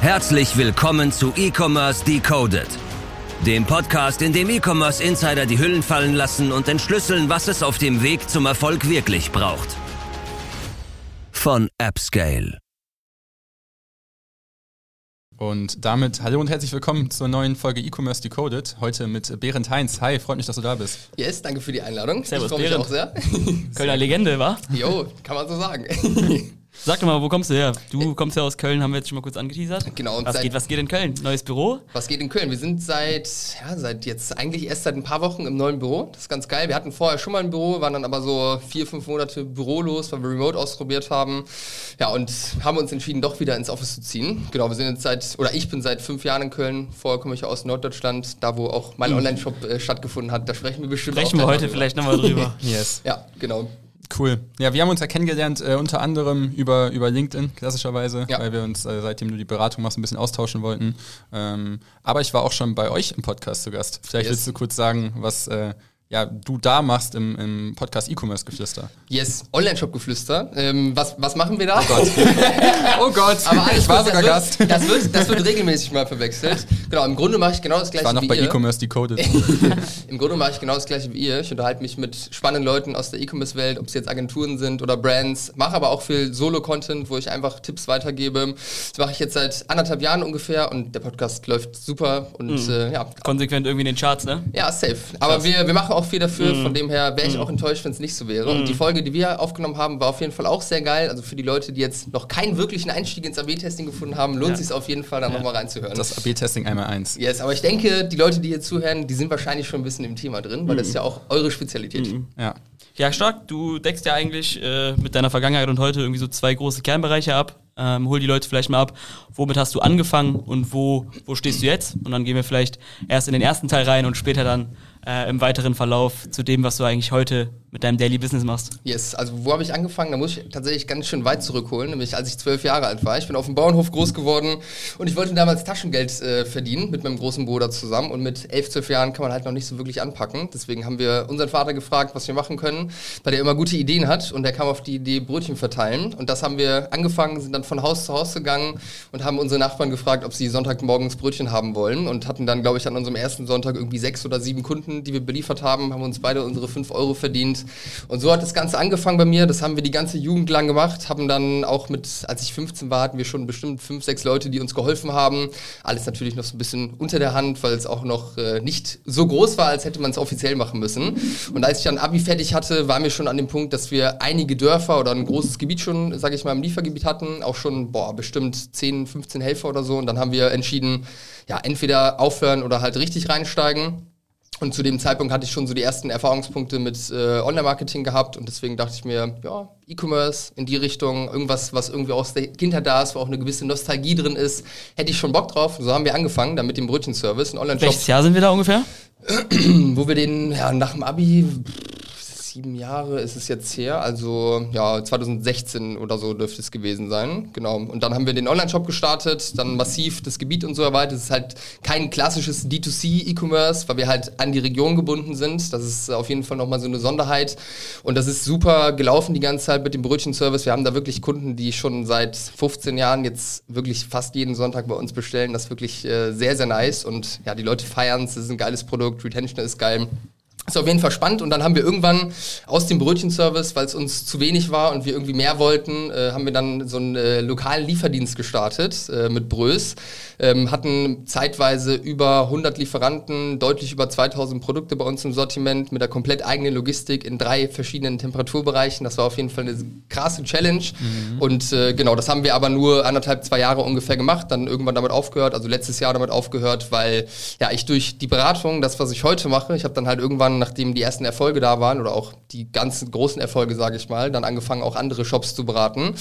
Herzlich willkommen zu E-Commerce Decoded, dem Podcast, in dem E-Commerce Insider die Hüllen fallen lassen und entschlüsseln, was es auf dem Weg zum Erfolg wirklich braucht. Von AppScale. Und damit hallo und herzlich willkommen zur neuen Folge E-Commerce Decoded. Heute mit Berend Heinz. Hi, freut mich, dass du da bist. Yes, danke für die Einladung. Servus, ich freue mich Berend. auch sehr. Kölner Legende, wa? Jo, kann man so sagen. Sag doch mal, wo kommst du her? Du kommst ja aus Köln, haben wir jetzt schon mal kurz angeteasert. Genau, und Was geht, was geht in Köln? Neues Büro? Was geht in Köln? Wir sind seit, ja, seit jetzt eigentlich erst seit ein paar Wochen im neuen Büro. Das ist ganz geil. Wir hatten vorher schon mal ein Büro, waren dann aber so vier, fünf Monate bürolos, weil wir Remote ausprobiert haben. Ja, und haben uns entschieden, doch wieder ins Office zu ziehen. Genau, wir sind jetzt seit, oder ich bin seit fünf Jahren in Köln. Vorher komme ich ja aus Norddeutschland, da wo auch mein Online-Shop äh, stattgefunden hat. Da sprechen wir bestimmt Sprechen wir heute noch drüber. vielleicht nochmal drüber. Yes. Ja, genau. Cool. Ja, wir haben uns ja kennengelernt, äh, unter anderem über, über LinkedIn, klassischerweise, Ja. weil wir uns, äh, seitdem du die Beratung machst, ein bisschen austauschen wollten. Ähm, aber ich war auch schon bei euch im Podcast zu Gast. Vielleicht Yes. willst du kurz sagen, was äh, ja, du da machst im, im Podcast E-Commerce Geflüster. Yes, Online-Shop-Geflüster. Ähm, was, was machen wir da? Oh Gott, Aber alles ich war sogar das Gast. wird, das, wird, das wird regelmäßig mal verwechselt. Genau, im Grunde mache ich genau das Ich gleiche war noch wie bei. E-Commerce Decoded. Im Grunde mache ich genau das gleiche wie ihr. Ich unterhalte mich mit spannenden Leuten aus der E-Commerce-Welt, ob es jetzt Agenturen sind oder Brands. Mache aber auch viel Solo-Content, wo ich einfach Tipps weitergebe. Das mache ich jetzt seit anderthalb Jahren ungefähr und der Podcast läuft super und Mhm. äh, ja, Konsequent irgendwie in den Charts, ne? ja, safe. Aber wir, wir machen auch viel dafür, Mhm. von dem her wäre ich auch enttäuscht, wenn es nicht so wäre. Und die Folge, die wir aufgenommen haben, war auf jeden Fall auch sehr geil. Also für die Leute, die jetzt noch keinen wirklichen Einstieg ins AB-Testing gefunden haben, lohnt Ja. sich auf jeden Fall, da nochmal reinzuhören. Das AB-Testing einmal eins. yes, aber ich denke, die Leute, die hier zuhören, die sind wahrscheinlich schon ein bisschen im Thema drin, weil das ist ja auch eure Spezialität. Ja. Ja, stark. Du deckst ja eigentlich äh, mit deiner Vergangenheit und heute irgendwie so zwei große Kernbereiche ab. Ähm, hol die Leute vielleicht mal ab. Womit hast du angefangen und wo, wo stehst du jetzt? Und dann gehen wir vielleicht erst in den ersten Teil rein und später dann äh, im weiteren Verlauf zu dem, was du eigentlich heute mit deinem Daily Business machst. Yes, also wo habe ich angefangen? Da muss ich tatsächlich ganz schön weit zurückholen, nämlich als ich zwölf Jahre alt war. Ich bin auf dem Bauernhof groß geworden und ich wollte damals Taschengeld äh, verdienen mit meinem großen Bruder zusammen. Und mit elf, zwölf Jahren kann man halt noch nicht so wirklich anpacken. Deswegen haben wir unseren Vater gefragt, was wir machen können, weil der immer gute Ideen hat und der kam auf die Idee Brötchen verteilen. Und das haben wir angefangen, sind dann von Haus zu Haus gegangen und haben unsere Nachbarn gefragt, ob sie Sonntagmorgens Brötchen haben wollen und hatten dann, glaube ich, an unserem ersten Sonntag irgendwie sechs oder sieben Kunden, die wir beliefert haben, haben uns beide unsere fünf Euro verdient. Und so hat das Ganze angefangen bei mir. Das haben wir die ganze Jugend lang gemacht, haben dann auch mit, als ich 15 war, hatten wir schon bestimmt fünf, sechs Leute, die uns geholfen haben. Alles natürlich noch so ein bisschen unter der Hand, weil es auch noch äh, nicht so groß war, als hätte man es offiziell machen müssen. Und als ich dann Abi fertig hatte, waren wir schon an dem Punkt, dass wir einige Dörfer oder ein großes Gebiet schon, sage ich mal, im Liefergebiet hatten. Auch schon, boah, bestimmt 10, 15 Helfer oder so. Und dann haben wir entschieden, ja, entweder aufhören oder halt richtig reinsteigen. Und zu dem Zeitpunkt hatte ich schon so die ersten Erfahrungspunkte mit äh, Online-Marketing gehabt und deswegen dachte ich mir, ja, E-Commerce in die Richtung, irgendwas, was irgendwie aus der Kindheit da ist, wo auch eine gewisse Nostalgie drin ist, hätte ich schon Bock drauf. Und so haben wir angefangen, dann mit dem Brötchenservice, ein Online-Shop, Welches Jahr sind wir da ungefähr? wo wir den ja, nach dem Abi, sieben Jahre ist es jetzt her, also ja, 2016 oder so dürfte es gewesen sein, genau. Und dann haben wir den Online-Shop gestartet, dann massiv das Gebiet und so erweitert. Es ist halt kein klassisches D2C-E-Commerce, weil wir halt an die Region gebunden sind. Das ist auf jeden Fall nochmal so eine Sonderheit. Und das ist super gelaufen die ganze Zeit mit dem Brötchenservice. Wir haben da wirklich Kunden, die schon seit 15 Jahren jetzt wirklich fast jeden Sonntag bei uns bestellen. Das ist wirklich äh, sehr, sehr nice. Und ja, die Leute feiern es, es ist ein geiles Produkt, Retention ist geil. Ist auf jeden Fall spannend und dann haben wir irgendwann aus dem Brötchenservice, weil es uns zu wenig war und wir irgendwie mehr wollten, äh, haben wir dann so einen äh, lokalen Lieferdienst gestartet äh, mit Brös. Ähm, hatten zeitweise über 100 Lieferanten, deutlich über 2000 Produkte bei uns im Sortiment mit der komplett eigenen Logistik in drei verschiedenen Temperaturbereichen. Das war auf jeden Fall eine krasse Challenge und äh, genau, das haben wir aber nur anderthalb, zwei Jahre ungefähr gemacht, dann irgendwann damit aufgehört, also letztes Jahr damit aufgehört, weil ja ich durch die Beratung, das was ich heute mache, ich habe dann halt irgendwann, nachdem die ersten Erfolge da waren oder auch die ganzen großen Erfolge, sage ich mal, dann angefangen auch andere Shops zu beraten.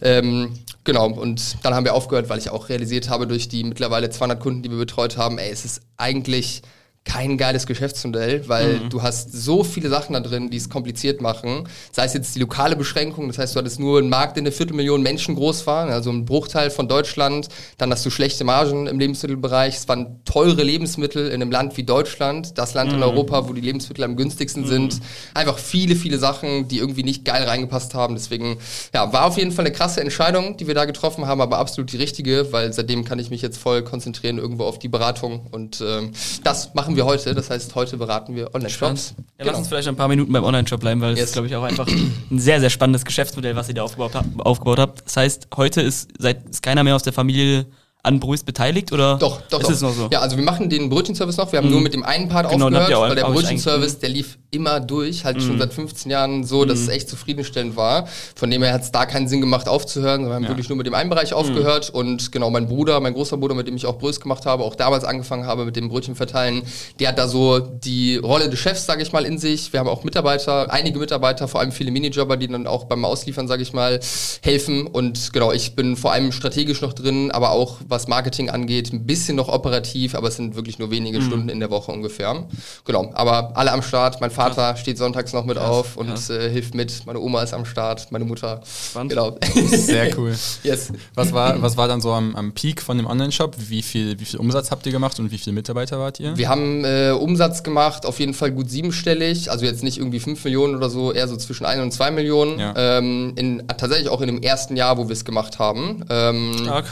Ähm, genau und dann haben wir aufgehört, weil ich auch realisiert habe durch die mittlerweile 200 Kunden, die wir betreut haben, ey, es ist eigentlich kein geiles Geschäftsmodell, weil mhm. du hast so viele Sachen da drin, die es kompliziert machen. Sei es jetzt die lokale Beschränkung, das heißt, du hattest nur einen Markt, der eine Viertelmillion Menschen groß war, also ein Bruchteil von Deutschland. Dann hast du schlechte Margen im Lebensmittelbereich. Es waren teure Lebensmittel in einem Land wie Deutschland, das Land mhm. in Europa, wo die Lebensmittel am günstigsten mhm. sind. Einfach viele, viele Sachen, die irgendwie nicht geil reingepasst haben. Deswegen, ja, war auf jeden Fall eine krasse Entscheidung, die wir da getroffen haben, aber absolut die richtige, weil seitdem kann ich mich jetzt voll konzentrieren irgendwo auf die Beratung und äh, das machen machen wir heute. Das heißt, heute beraten wir Online-Shops. Ja, genau. Lass uns vielleicht ein paar Minuten beim Online-Shop bleiben, weil es yes. ist, glaube ich, auch einfach ein sehr, sehr spannendes Geschäftsmodell, was ihr da aufgebaut, aufgebaut habt. Das heißt, heute ist, seit, ist keiner mehr aus der Familie an Brüß beteiligt oder doch, doch, ist doch. es noch so? Ja, also wir machen den Brötchenservice noch. Wir haben mhm. nur mit dem einen Part genau, aufgehört, auch, weil der Brötchenservice, der lief immer durch, halt mhm. schon seit 15 Jahren so, dass mhm. es echt zufriedenstellend war. Von dem her hat es da keinen Sinn gemacht aufzuhören, wir haben ja. wirklich nur mit dem einen Bereich mhm. aufgehört und genau mein Bruder, mein großer Bruder, mit dem ich auch Brös gemacht habe, auch damals angefangen habe mit dem Brötchen verteilen, der hat da so die Rolle des Chefs, sage ich mal, in sich. Wir haben auch Mitarbeiter, einige Mitarbeiter, vor allem viele Minijobber, die dann auch beim Ausliefern, sage ich mal, helfen und genau, ich bin vor allem strategisch noch drin, aber auch was Marketing angeht, ein bisschen noch operativ, aber es sind wirklich nur wenige mhm. Stunden in der Woche ungefähr. Genau, aber alle am Start. Mein Vater Krass. steht sonntags noch mit Krass. auf und äh, hilft mit. Meine Oma ist am Start, meine Mutter. Spannend. Genau. Sehr cool. yes. Was war, was war dann so am, am Peak von dem Online-Shop? Wie viel, wie viel Umsatz habt ihr gemacht und wie viele Mitarbeiter wart ihr? Wir haben äh, Umsatz gemacht, auf jeden Fall gut siebenstellig, also jetzt nicht irgendwie fünf Millionen oder so, eher so zwischen ein und zwei Millionen. Ja. Ähm, in, tatsächlich auch in dem ersten Jahr, wo wir es gemacht haben. Ähm, Stark.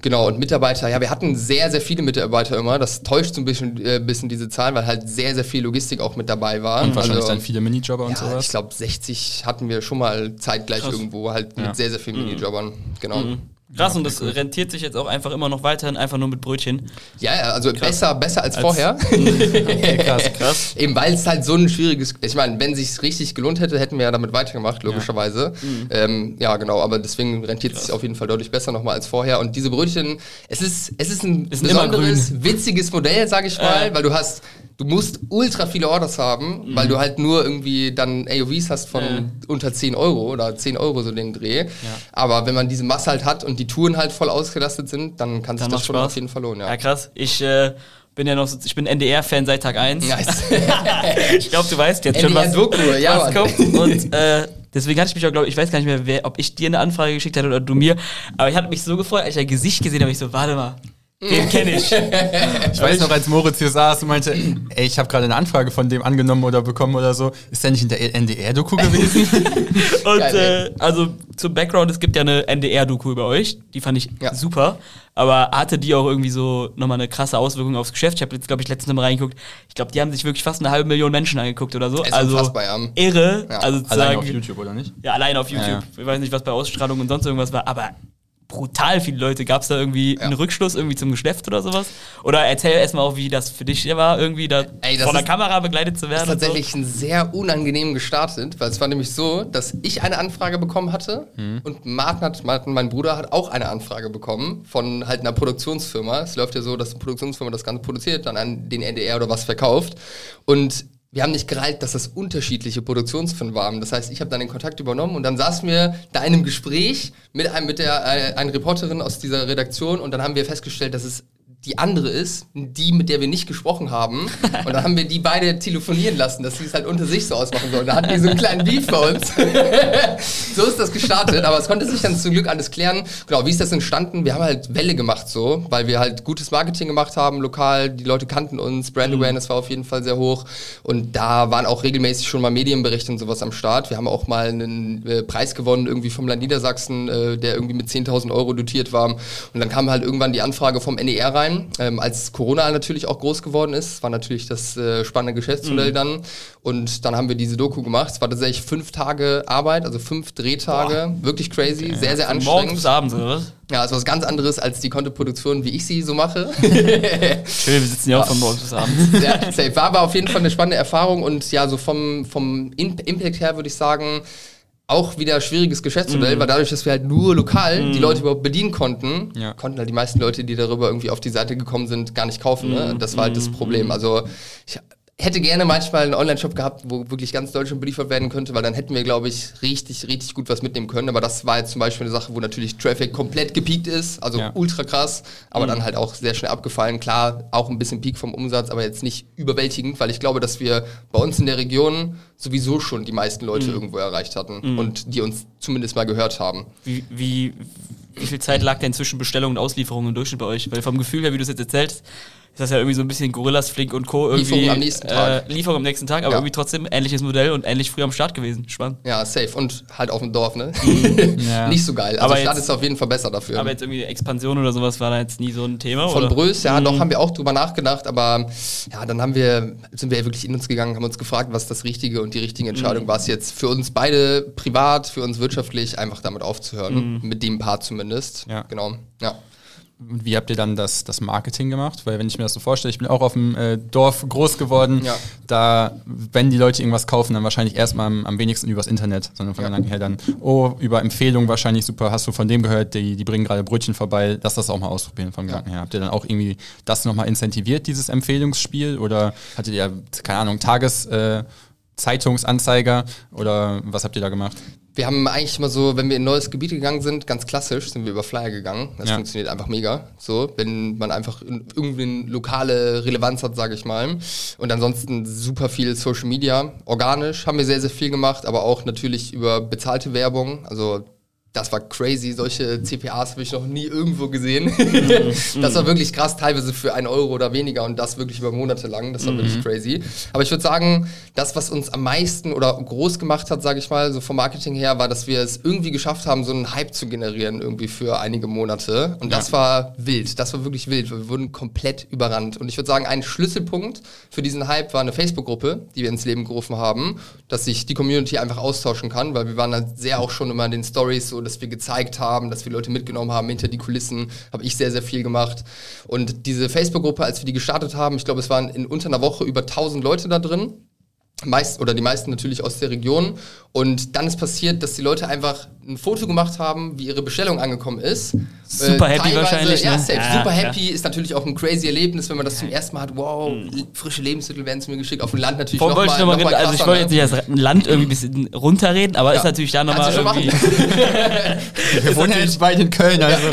Genau, und Mitarbeiter, ja, wir hatten sehr, sehr viele Mitarbeiter immer. Das täuscht so ein bisschen, äh, bisschen diese Zahlen, weil halt sehr, sehr viel Logistik auch mit dabei war. Und wahrscheinlich also, dann viele Minijobber und ja, sowas. Ich glaube, 60 hatten wir schon mal zeitgleich Krass. irgendwo, halt mit ja. sehr, sehr vielen mhm. Minijobbern. Genau. Mhm. Krass, und das rentiert sich jetzt auch einfach immer noch weiterhin, einfach nur mit Brötchen. Ja, also krass. besser, besser als, als vorher. okay, krass, krass. Eben weil es halt so ein schwieriges, ich meine, wenn sich richtig gelohnt hätte, hätten wir ja damit weitergemacht, logischerweise. Ja, mhm. ähm, ja genau, aber deswegen rentiert es sich auf jeden Fall deutlich besser nochmal als vorher. Und diese Brötchen, es ist, es ist ein ist besonderes, witziges Modell, sag ich mal, äh. weil du hast du musst ultra viele Orders haben, mhm. weil du halt nur irgendwie dann AOVs hast von ja. unter 10 Euro oder 10 Euro so den Dreh. Ja. Aber wenn man diese Masse halt hat und die Touren halt voll ausgelastet sind, dann kann sich das schon Spaß. auf jeden Fall lohnen. Ja, ja krass. Ich äh, bin ja noch so, ich bin NDR-Fan seit Tag 1. Nice. ich glaube, du weißt jetzt schon, was, Doku, ja, was kommt. Und äh, deswegen hatte ich mich auch, glaube ich, weiß gar nicht mehr, wer, ob ich dir eine Anfrage geschickt hatte oder du mir. Aber ich hatte mich so gefreut, als ich dein Gesicht gesehen habe, ich so, warte mal, den kenne ich. ich weiß noch, als Moritz hier saß und meinte, ey, ich habe gerade eine Anfrage von dem angenommen oder bekommen oder so. Ist der nicht in der NDR-Doku gewesen? und äh, also zum Background, es gibt ja eine NDR-Doku über euch. Die fand ich ja. super. Aber hatte die auch irgendwie so nochmal eine krasse Auswirkung aufs Geschäft? Ich habe jetzt, glaube ich, letztens mal reingeguckt. Ich glaube, die haben sich wirklich fast eine halbe Million Menschen angeguckt oder so. Ist also unfassbar, ja. irre. Ja. Also allein auf YouTube, oder nicht? Ja, allein auf YouTube. Ja, ich weiß nicht, was bei Ausstrahlung und sonst irgendwas war, aber brutal viele Leute. Gab es da irgendwie ja. einen Rückschluss irgendwie zum Geschäft oder sowas? Oder erzähl erstmal auch, wie das für dich war, irgendwie da Ey, von der Kamera begleitet zu werden. Das ist tatsächlich so. ein sehr unangenehm gestartet, weil es war nämlich so, dass ich eine Anfrage bekommen hatte mhm. und Martin, hat, Martin, mein Bruder, hat auch eine Anfrage bekommen von halt einer Produktionsfirma. Es läuft ja so, dass eine Produktionsfirma das Ganze produziert, dann an den NDR oder was verkauft. Und wir haben nicht gereilt, dass das unterschiedliche Produktionsfirmen waren. Das heißt, ich habe dann den Kontakt übernommen und dann saßen wir da in einem Gespräch mit einem mit der äh, einer Reporterin aus dieser Redaktion und dann haben wir festgestellt, dass es die andere ist, die, mit der wir nicht gesprochen haben. Und dann haben wir die beide telefonieren lassen, dass sie es halt unter sich so ausmachen sollen. Da hatten die so einen kleinen Beef bei uns. so ist das gestartet, aber es konnte sich dann zum Glück alles klären. Genau, wie ist das entstanden? Wir haben halt Welle gemacht so, weil wir halt gutes Marketing gemacht haben, lokal, die Leute kannten uns, Brand mhm. Awareness war auf jeden Fall sehr hoch und da waren auch regelmäßig schon mal Medienberichte und sowas am Start. Wir haben auch mal einen äh, Preis gewonnen, irgendwie vom Land Niedersachsen, äh, der irgendwie mit 10.000 Euro dotiert war. Und dann kam halt irgendwann die Anfrage vom NER rein rein. Ähm, als Corona natürlich auch groß geworden ist, war natürlich das äh, spannende Geschäftsmodell mhm. dann. Und dann haben wir diese Doku gemacht. Es war tatsächlich fünf Tage Arbeit, also fünf Drehtage. Boah. Wirklich crazy, okay. sehr, sehr anstrengend. Morgens bis abends, oder was? Ja, ist was ganz anderes als die Content-Produktion, wie ich sie so mache. Schön, wir sitzen ja auch von morgens bis abends. ja, safe. War aber auf jeden Fall eine spannende Erfahrung und ja, so vom, vom Impact her würde ich sagen, auch wieder schwieriges Geschäftsmodell, mhm. weil dadurch, dass wir halt nur lokal mhm. die Leute überhaupt bedienen konnten, ja. konnten halt die meisten Leute, die darüber irgendwie auf die Seite gekommen sind, gar nicht kaufen. Ne? Mhm. Das war halt das mhm. Problem. Also ich, hätte gerne manchmal einen Online-Shop gehabt, wo wirklich ganz Deutschland beliefert werden könnte, weil dann hätten wir, glaube ich, richtig, richtig gut was mitnehmen können. Aber das war jetzt zum Beispiel eine Sache, wo natürlich Traffic komplett gepiekt ist, also ja. ultra krass, aber mhm. dann halt auch sehr schnell abgefallen. Klar, auch ein bisschen Peak vom Umsatz, aber jetzt nicht überwältigend, weil ich glaube, dass wir bei uns in der Region sowieso schon die meisten Leute mhm. irgendwo erreicht hatten mhm. und die uns zumindest mal gehört haben. Wie, wie, wie viel Zeit lag denn zwischen Bestellung und Auslieferung im Durchschnitt bei euch? Weil vom Gefühl her, wie du es jetzt erzählst, ist das ja irgendwie so ein bisschen Gorillas, Flink und Co. Irgendwie, Lieferung am nächsten Tag. Äh, Lieferung am nächsten Tag, aber ja. irgendwie trotzdem ähnliches Modell und ähnlich früh am Start gewesen. Spannend. Ja, safe. Und halt auf dem Dorf, ne? Mhm. ja. Nicht so geil. Also aber Stadt jetzt, ist auf jeden Fall besser dafür. Aber jetzt irgendwie Expansion oder sowas war da jetzt nie so ein Thema, Von oder? Brös, ja, mhm. doch haben wir auch drüber nachgedacht, aber ja, dann haben wir, sind wir wirklich in uns gegangen, haben uns gefragt, was das Richtige und die richtige Entscheidung mhm. war es jetzt für uns beide privat, für uns wirtschaftlich, einfach damit aufzuhören. Mhm. Mit dem Part zumindest. Ja. Genau. Ja. Und wie habt ihr dann das, das Marketing gemacht? Weil wenn ich mir das so vorstelle, ich bin auch auf dem äh, Dorf groß geworden, ja. da, wenn die Leute irgendwas kaufen, dann wahrscheinlich erstmal am, am wenigsten übers Internet, sondern von ja. Gedanken her dann, oh, über Empfehlungen wahrscheinlich super, hast du von dem gehört, die, die bringen gerade Brötchen vorbei, lass das auch mal ausprobieren vom ja. Gedanken her. Habt ihr dann auch irgendwie das nochmal incentiviert, dieses Empfehlungsspiel? Oder hattet ihr, keine Ahnung, Tages... Äh, Zeitungsanzeiger oder was habt ihr da gemacht? Wir haben eigentlich immer so, wenn wir in neues Gebiet gegangen sind, ganz klassisch, sind wir über Flyer gegangen. Das ja. funktioniert einfach mega. So, wenn man einfach irgendwie eine lokale Relevanz hat, sage ich mal. Und ansonsten super viel Social Media. Organisch haben wir sehr, sehr viel gemacht, aber auch natürlich über bezahlte Werbung. Also das war crazy. Solche CPAs habe ich noch nie irgendwo gesehen. Mhm. das war wirklich krass, teilweise für einen Euro oder weniger und das wirklich über Monate lang. Das war mhm. wirklich crazy. Aber ich würde sagen, das, was uns am meisten oder groß gemacht hat, sage ich mal, so vom Marketing her, war, dass wir es irgendwie geschafft haben, so einen Hype zu generieren, irgendwie für einige Monate. Und das war wild. Das war wirklich wild. Wir wurden komplett überrannt. Und ich würde sagen, ein Schlüsselpunkt für diesen Hype war eine Facebook-Gruppe, die wir ins Leben gerufen haben, dass sich die Community einfach austauschen kann, weil wir waren dann sehr auch schon immer in den Stories so, dass wir gezeigt haben, dass wir Leute mitgenommen haben hinter die Kulissen, habe ich sehr, sehr viel gemacht. Und diese Facebook-Gruppe, als wir die gestartet haben, ich glaube, es waren in unter einer Woche über 1000 Leute da drin meist oder die meisten natürlich aus der Region. Und dann ist passiert, dass die Leute einfach ein Foto gemacht haben, wie ihre Bestellung angekommen ist. Super äh, happy wahrscheinlich. Ja, ne? ja, super happy. Ja. Ist natürlich auch ein crazy Erlebnis, wenn man das zum ersten Mal hat. Wow, mhm. frische Lebensmittel werden zu mir geschickt. Auf dem Land natürlich nochmal. Noch mal, noch mal also ich wollte jetzt nicht das Land irgendwie ein bisschen runterreden, aber ist natürlich da nochmal irgendwie... Wir wohnen ja jetzt beide in Köln, also.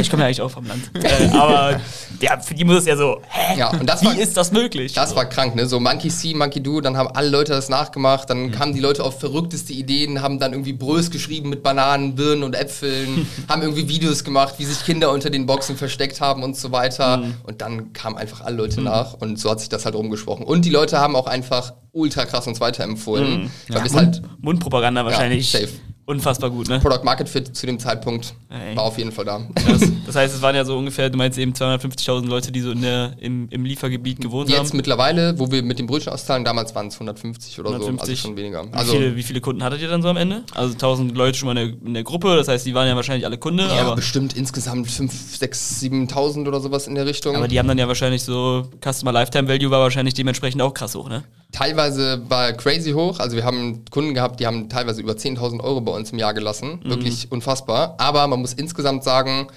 ich komme ja eigentlich auch vom Land. Äh, aber ja, für die muss es ja so, hä? Ja, und das wie war, ist das möglich? Das war krank, ne? So Monkey See, Monkey Do, dann haben alle Leute das nachgemacht, dann mhm. kamen die Leute auf verrückteste Ideen, haben dann irgendwie Brös geschrieben mit Bananen, Birnen und Äpfeln, haben irgendwie Videos gemacht, wie sich Kinder unter den Boxen versteckt haben und so weiter. Mhm. Und dann kamen einfach alle Leute mhm. nach und so hat sich das halt rumgesprochen. Und die Leute haben auch einfach ultra krass uns weiterempfohlen. Mhm. Ja. Mund, halt, Mundpropaganda wahrscheinlich. Ja, safe unfassbar gut, ne? Product Market Fit zu dem Zeitpunkt Ey. war auf jeden Fall da. Das, das, heißt, es waren ja so ungefähr, du meinst eben 250.000 Leute, die so in der, im, im Liefergebiet gewohnt Jetzt haben. Jetzt mittlerweile, wo wir mit den Brötchen auszahlen, damals waren es 150 oder 150. so, also schon weniger. Also wie, viele, wie viele Kunden hattet ihr dann so am Ende? Also 1000 Leute schon mal in der, in der Gruppe, das heißt, die waren ja wahrscheinlich alle Kunde. Ja, aber bestimmt insgesamt 5, 6, 7.000 oder sowas in der Richtung. Aber die haben dann ja wahrscheinlich so, Customer Lifetime Value war wahrscheinlich dementsprechend auch krass hoch, ne? Teilweise war crazy hoch, also wir haben Kunden gehabt, die haben teilweise über 10.000 Euro bei uns im Jahr gelassen Mhm. Wirklich unfassbar. Aber man muss insgesamt sagen,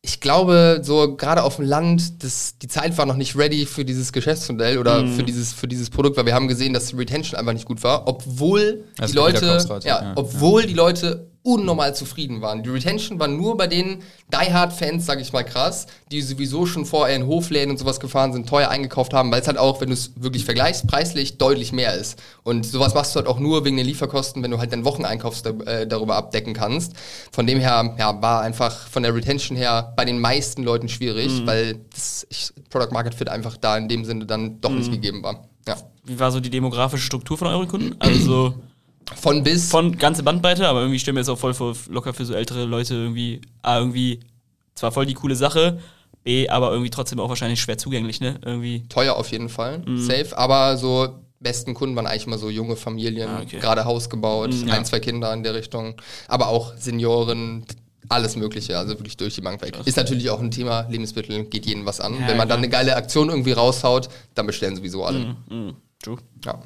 ich glaube, so gerade auf dem Land, das, die Zeit war noch nicht ready für dieses Geschäftsmodell oder mhm. für, dieses, für dieses Produkt, weil wir haben gesehen, dass die Retention einfach nicht gut war, obwohl das die Leute, ja, ja, obwohl ja. die Leute unnormal zufrieden waren. Die Retention war nur bei den Die Hard Fans, sag ich mal krass, die sowieso schon vorher in Hofläden und sowas gefahren sind, teuer eingekauft haben, weil es halt auch, wenn du es wirklich vergleichst, preislich deutlich mehr ist. Und sowas machst du halt auch nur wegen den Lieferkosten, wenn du halt deinen Wocheneinkauf äh, darüber abdecken kannst. Von dem her, ja, war einfach von der Retention her bei den meisten Leuten schwierig, mhm. weil das ich, Product Market Fit einfach da in dem Sinne dann doch mhm. nicht gegeben war. Ja. Wie war so die demografische Struktur von euren Kunden? Also von bis. Von ganze Bandbreite, aber irgendwie stellen wir jetzt auch voll vor, locker für so ältere Leute irgendwie, A, irgendwie zwar voll die coole Sache, B, aber irgendwie trotzdem auch wahrscheinlich schwer zugänglich, ne? Irgendwie. Teuer auf jeden Fall, mhm. safe, aber so besten Kunden waren eigentlich immer so junge Familien, ah, okay. gerade Haus gebaut, mhm, ein, zwei Kinder in der Richtung, aber auch Senioren, alles Mögliche, also wirklich durch die Bank weg. Ist natürlich auch ein Thema, Lebensmittel geht jedem was an. Ja, Wenn man ja. dann eine geile Aktion irgendwie raushaut, dann bestellen sowieso alle. Mhm, mh. True. Ja.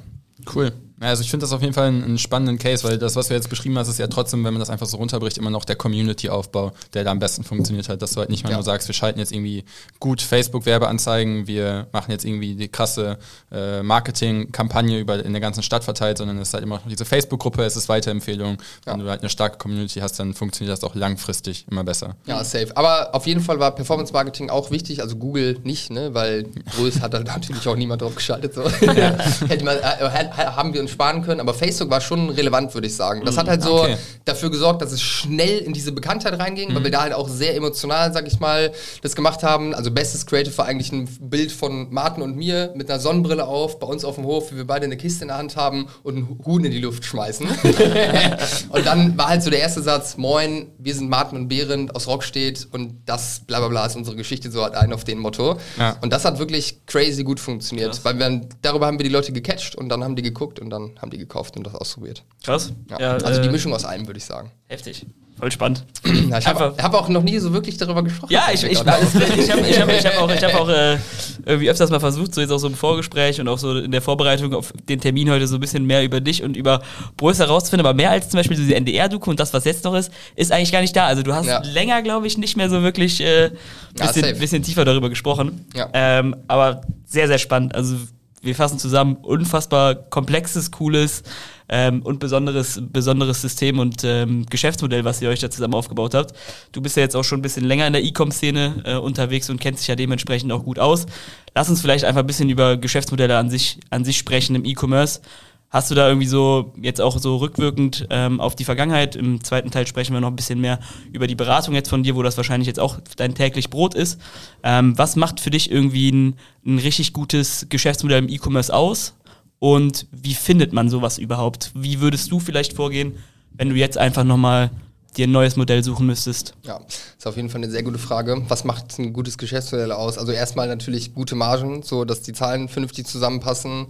Cool. Also ich finde das auf jeden Fall einen, einen, spannenden Case, weil das, was du jetzt beschrieben hast, ist ja trotzdem, wenn man das einfach so runterbricht, immer noch der Community-Aufbau, der da am besten funktioniert hat. Dass du halt nicht mal ja. nur sagst, wir schalten jetzt irgendwie gut Facebook-Werbeanzeigen, wir machen jetzt irgendwie die krasse äh, Marketing-Kampagne über in der ganzen Stadt verteilt, sondern es ist halt immer noch diese Facebook-Gruppe, es ist Weiterempfehlung. Ja. Wenn du halt eine starke Community hast, dann funktioniert das auch langfristig immer besser. Ja, safe. Aber auf jeden Fall war Performance-Marketing auch wichtig, also Google nicht, ne? weil Größ hat da natürlich auch niemand drauf geschaltet. So. Ja. Hätte man, äh, haben wir uns sparen können, aber Facebook war schon relevant, würde ich sagen. Das hat halt so okay. dafür gesorgt, dass es schnell in diese Bekanntheit reinging, mhm. weil wir da halt auch sehr emotional, sag ich mal, das gemacht haben. Also bestes Creative war eigentlich ein Bild von Martin und mir mit einer Sonnenbrille auf, bei uns auf dem Hof, wie wir beide eine Kiste in der Hand haben und einen Huhn in die Luft schmeißen. und dann war halt so der erste Satz, moin, wir sind Martin und Behrend aus Rockstedt und das bla bla bla ist unsere Geschichte, so hat ein auf den Motto. Ja. Und das hat wirklich crazy gut funktioniert, Krass. weil wir, darüber haben wir die Leute gecatcht und dann haben die geguckt und dann haben die gekauft und das ausprobiert. Krass. Ja. Ja, also äh, die Mischung aus allem, würde ich sagen. Heftig. Voll spannend. Ja, ich habe hab auch noch nie so wirklich darüber gesprochen. Ja, ich, ich, ich, ich habe ich hab, ich hab auch, ich hab auch äh, irgendwie öfters mal versucht, so jetzt auch so im Vorgespräch und auch so in der Vorbereitung auf den Termin heute so ein bisschen mehr über dich und über Boris herauszufinden, aber mehr als zum Beispiel diese NDR-Doku und das, was jetzt noch ist, ist eigentlich gar nicht da. Also du hast ja. länger, glaube ich, nicht mehr so wirklich äh, bisschen, ja, bisschen tiefer darüber gesprochen. Ja. Ähm, aber sehr, sehr spannend. Also wir fassen zusammen, unfassbar komplexes, cooles ähm, und besonderes, besonderes System und ähm, Geschäftsmodell, was ihr euch da zusammen aufgebaut habt. Du bist ja jetzt auch schon ein bisschen länger in der E-Com-Szene äh, unterwegs und kennst dich ja dementsprechend auch gut aus. Lass uns vielleicht einfach ein bisschen über Geschäftsmodelle an sich, an sich sprechen im E-Commerce. Hast du da irgendwie so, jetzt auch so rückwirkend ähm, auf die Vergangenheit, im zweiten Teil sprechen wir noch ein bisschen mehr über die Beratung jetzt von dir, wo das wahrscheinlich jetzt auch dein täglich Brot ist. Ähm, was macht für dich irgendwie ein, ein richtig gutes Geschäftsmodell im E-Commerce aus? Und wie findet man sowas überhaupt? Wie würdest du vielleicht vorgehen, wenn du jetzt einfach nochmal dir ein neues Modell suchen müsstest? Ja, ist auf jeden Fall eine sehr gute Frage. Was macht ein gutes Geschäftsmodell aus? Also erstmal natürlich gute Margen, so dass die Zahlen vernünftig zusammenpassen,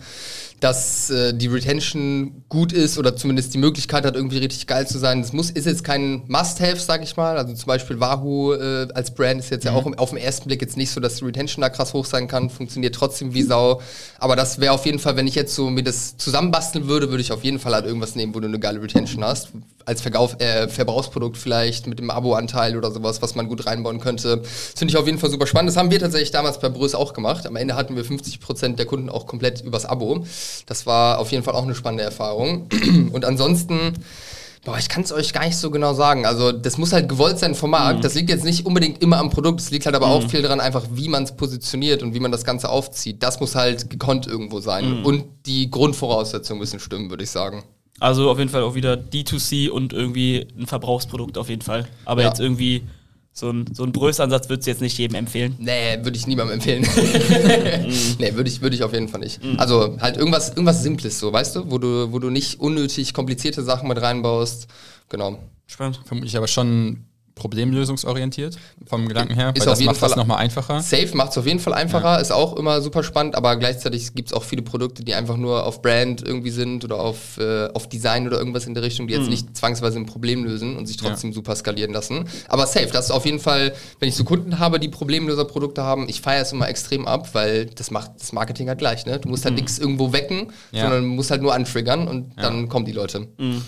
dass äh, die Retention gut ist oder zumindest die Möglichkeit hat, irgendwie richtig geil zu sein. Das muss, ist jetzt kein Must-Have, sag ich mal. Also zum Beispiel Wahoo äh, als Brand ist jetzt mhm. ja auch auf den ersten Blick jetzt nicht so, dass die Retention da krass hoch sein kann, funktioniert trotzdem wie Sau. Aber das wäre auf jeden Fall, wenn ich jetzt so mir das zusammenbasteln würde, würde ich auf jeden Fall halt irgendwas nehmen, wo du eine geile Retention hast. Als Verkauf, äh, Verbrauchsprodukt vielleicht mit dem Abo-Anteil oder sowas, was man gut reinbauen könnte. Das finde ich auf jeden Fall super spannend. Das haben wir tatsächlich damals bei Brös auch gemacht. Am Ende hatten wir 50% der Kunden auch komplett übers Abo. Das war auf jeden Fall auch eine spannende Erfahrung. Und ansonsten, boah, ich kann es euch gar nicht so genau sagen. Also das muss halt gewollt sein vom Markt. Mhm. Das liegt jetzt nicht unbedingt immer am Produkt, es liegt halt aber mhm. auch viel daran, einfach wie man es positioniert und wie man das Ganze aufzieht. Das muss halt gekonnt irgendwo sein. Mhm. Und die Grundvoraussetzungen müssen stimmen, würde ich sagen. Also auf jeden Fall auch wieder D2C und irgendwie ein Verbrauchsprodukt auf jeden Fall. Aber ja. jetzt irgendwie so ein, so ein Brösansatz würdest du jetzt nicht jedem empfehlen? Nee, würde ich niemandem empfehlen. mm. Nee, würde ich, würd ich auf jeden Fall nicht. Mm. Also halt irgendwas, irgendwas Simples so, weißt du? Wo du, wo du nicht unnötig komplizierte Sachen mit reinbaust. Genau. Spannend. Vermutlich aber schon problemlösungsorientiert vom Gedanken her, ist das macht Fall nochmal einfacher. Safe macht es auf jeden Fall einfacher, ja. ist auch immer super spannend, aber gleichzeitig gibt es auch viele Produkte, die einfach nur auf Brand irgendwie sind oder auf, äh, auf Design oder irgendwas in der Richtung, die jetzt mhm. nicht zwangsweise ein Problem lösen und sich trotzdem ja. super skalieren lassen. Aber safe, das ist auf jeden Fall, wenn ich so Kunden habe, die Problemlöser-Produkte haben, ich feiere es immer extrem ab, weil das macht das Marketing halt gleich, ne? Du musst halt mhm. nichts irgendwo wecken, ja. sondern musst halt nur antriggern und dann kommen die Leute. Mhm.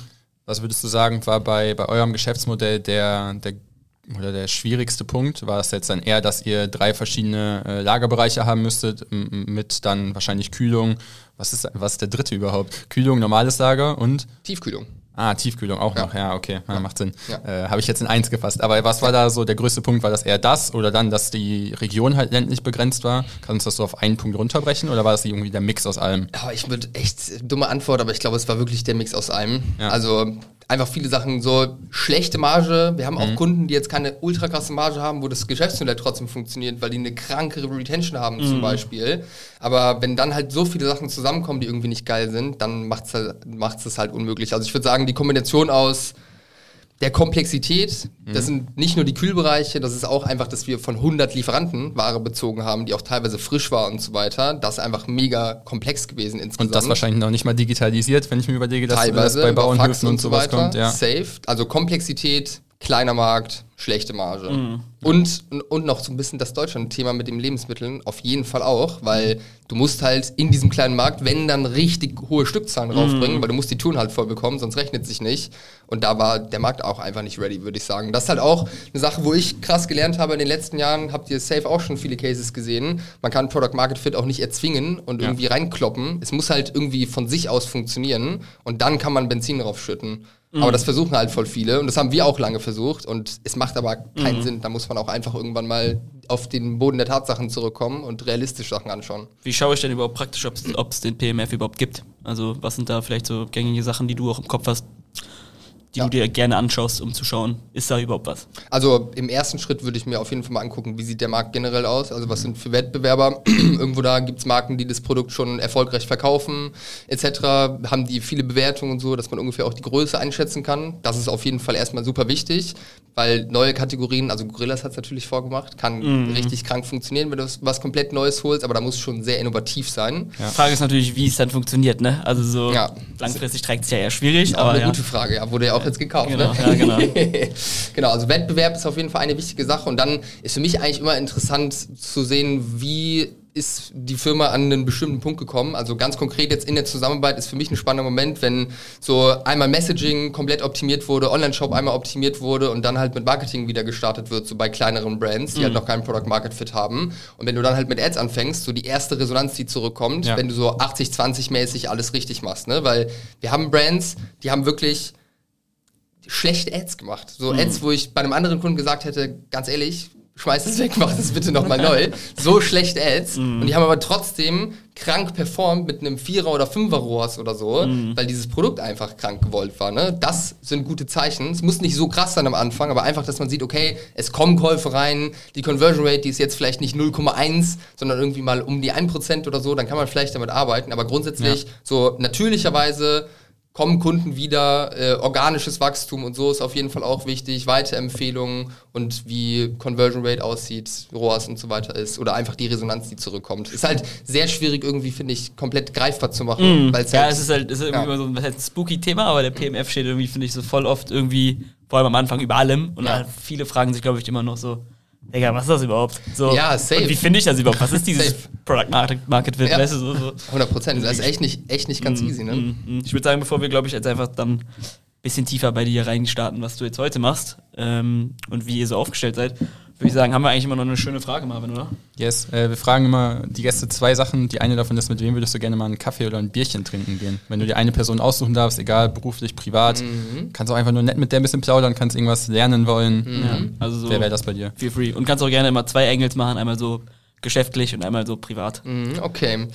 Was würdest du sagen, war bei, bei eurem Geschäftsmodell der, der oder der schwierigste Punkt? War es jetzt dann eher, dass ihr drei verschiedene äh, Lagerbereiche haben müsstet, mit dann wahrscheinlich Kühlung. Was ist, was ist der dritte überhaupt? Kühlung, normales Lager und? Tiefkühlung. Ah, Tiefkühlung auch ja. noch, ja, okay, ja. macht Sinn. Ja. Äh, Habe ich jetzt in eins gefasst. Aber was war da so der größte Punkt? War das eher das oder dann, dass die Region halt ländlich begrenzt war? Kannst du das so auf einen Punkt runterbrechen oder war das irgendwie der Mix aus allem? Ja, ich würde echt dumme Antwort, aber ich glaube, es war wirklich der Mix aus allem. Also einfach viele Sachen, so schlechte Marge. Wir haben auch mhm. Kunden, die jetzt keine ultra krasse Marge haben, wo das Geschäftsmodell trotzdem funktioniert, weil die eine krankere Retention haben mhm. zum Beispiel. Aber wenn dann halt so viele Sachen zusammenkommen, die irgendwie nicht geil sind, dann macht es halt, macht's halt unmöglich. Also ich würde sagen, die Kombination aus der Komplexität. Das mhm. sind nicht nur die Kühlbereiche, das ist auch einfach, dass wir von 100 Lieferanten Ware bezogen haben, die auch teilweise frisch war und so weiter. Das ist einfach mega komplex gewesen insgesamt. Und das wahrscheinlich noch nicht mal digitalisiert, wenn ich mir überlege, dass teilweise das bei Bauernhöfen und, und sowas weiter, kommt. Ja. Safe. Also Komplexität, kleiner Markt, schlechte Marge. Mhm. Und, und noch so ein bisschen das Deutschland-Thema mit den Lebensmitteln, auf jeden Fall auch, weil du musst halt in diesem kleinen Markt, wenn dann richtig hohe Stückzahlen draufbringen, mhm. weil du musst die Touren halt voll bekommen, sonst rechnet sich nicht. Und da war der Markt auch einfach nicht ready, würde ich sagen. Das ist halt auch eine Sache, wo ich krass gelernt habe in den letzten Jahren, habt ihr safe auch schon viele Cases gesehen. Man kann Product Market Fit auch nicht erzwingen und ja. irgendwie reinkloppen. Es muss halt irgendwie von sich aus funktionieren und dann kann man Benzin draufschütten. Mhm. Aber das versuchen halt voll viele und das haben wir auch lange versucht und es macht aber keinen mhm. Sinn. Da muss man auch einfach irgendwann mal auf den Boden der Tatsachen zurückkommen und realistisch Sachen anschauen. Wie schaue ich denn überhaupt praktisch, ob es den PMF überhaupt gibt? Also was sind da vielleicht so gängige Sachen, die du auch im Kopf hast, die ja. du dir gerne anschaust, um zu schauen, ist da überhaupt was? Also im ersten Schritt würde ich mir auf jeden Fall mal angucken, wie sieht der Markt generell aus, also was sind für Wettbewerber. Irgendwo da gibt es Marken, die das Produkt schon erfolgreich verkaufen, etc. Haben die viele Bewertungen und so, dass man ungefähr auch die Größe einschätzen kann. Das ist auf jeden Fall erstmal super wichtig, weil neue Kategorien, also Gorillas hat es natürlich vorgemacht, kann mhm. richtig krank funktionieren, wenn du was komplett Neues holst, aber da muss schon sehr innovativ sein. Ja. Frage ist natürlich, wie es dann funktioniert, ne? Also so ja. Langfristig trägt es ja eher schwierig. Aber eine ja. gute Frage, ja, wurde ja auch jetzt gekauft. Genau, ne? ja, genau. genau, also Wettbewerb ist auf jeden Fall eine wichtige Sache und dann ist für mich eigentlich immer interessant zu sehen, wie ist die Firma an einen bestimmten Punkt gekommen. Also ganz konkret jetzt in der Zusammenarbeit ist für mich ein spannender Moment, wenn so einmal Messaging komplett optimiert wurde, Online-Shop einmal optimiert wurde und dann halt mit Marketing wieder gestartet wird, so bei kleineren Brands, die halt mhm. halt noch keinen Product Market Fit haben. Und wenn du dann halt mit Ads anfängst, so die erste Resonanz, die zurückkommt, ja. wenn du so 80-20 mäßig alles richtig machst, ne? Weil wir haben Brands, die haben wirklich schlechte Ads gemacht. So mhm. Ads, wo ich bei einem anderen Kunden gesagt hätte, ganz ehrlich, schmeiß es weg, mach das bitte nochmal neu. So schlechte Ads. Mm. Und die haben aber trotzdem krank performt mit einem Vierer- oder Fünfer-ROAS oder so, mm. weil dieses Produkt einfach krank gewollt war. Ne? Das sind gute Zeichen. Es muss nicht so krass sein am Anfang, aber einfach, dass man sieht, okay, es kommen Käufe rein, die Conversion Rate, die ist jetzt vielleicht nicht 0,1, sondern irgendwie mal um die 1% oder so, dann kann man vielleicht damit arbeiten. Aber grundsätzlich ja. so natürlicherweise kommen Kunden wieder, äh, organisches Wachstum und so ist auf jeden Fall auch wichtig, Weiterempfehlungen und wie Conversion Rate aussieht, ROAS und so weiter ist oder einfach die Resonanz, die zurückkommt. Ist halt sehr schwierig irgendwie, finde ich, komplett greifbar zu machen. Mm, ja, halt, es ist halt, es ist irgendwie ja. so ein, ein spooky Thema, aber der PMF steht irgendwie, finde ich, so voll oft irgendwie, vor allem am Anfang über allem und ja. viele fragen sich, glaube ich, immer noch so, Digga, was ist das überhaupt? So, ja, safe. Und wie finde ich das überhaupt? Was ist dieses safe. Product Market, Market Fit? Ja. Weißt du, so, so. 100 Prozent. Das ist echt nicht, echt nicht ganz mm, easy, ne? Mm, mm. Ich würde sagen, bevor wir, glaube ich, jetzt einfach dann ein bisschen tiefer bei dir reinstarten, was du jetzt heute machst ähm, und wie ihr so aufgestellt seid, würde ich sagen, haben wir eigentlich immer noch eine schöne Frage, Marvin, oder? Yes, äh, wir fragen immer die Gäste zwei Sachen. Die eine davon ist, mit wem würdest du gerne mal einen Kaffee oder ein Bierchen trinken gehen? Wenn du dir eine Person aussuchen darfst, egal beruflich, privat, mhm. kannst auch einfach nur nett mit der ein bisschen plaudern, kannst irgendwas lernen wollen. Mhm. Ja. Also so Wer wäre das bei dir? Feel free. Und kannst auch gerne immer zwei Engels machen, einmal so geschäftlich und einmal so privat. Mhm, okay.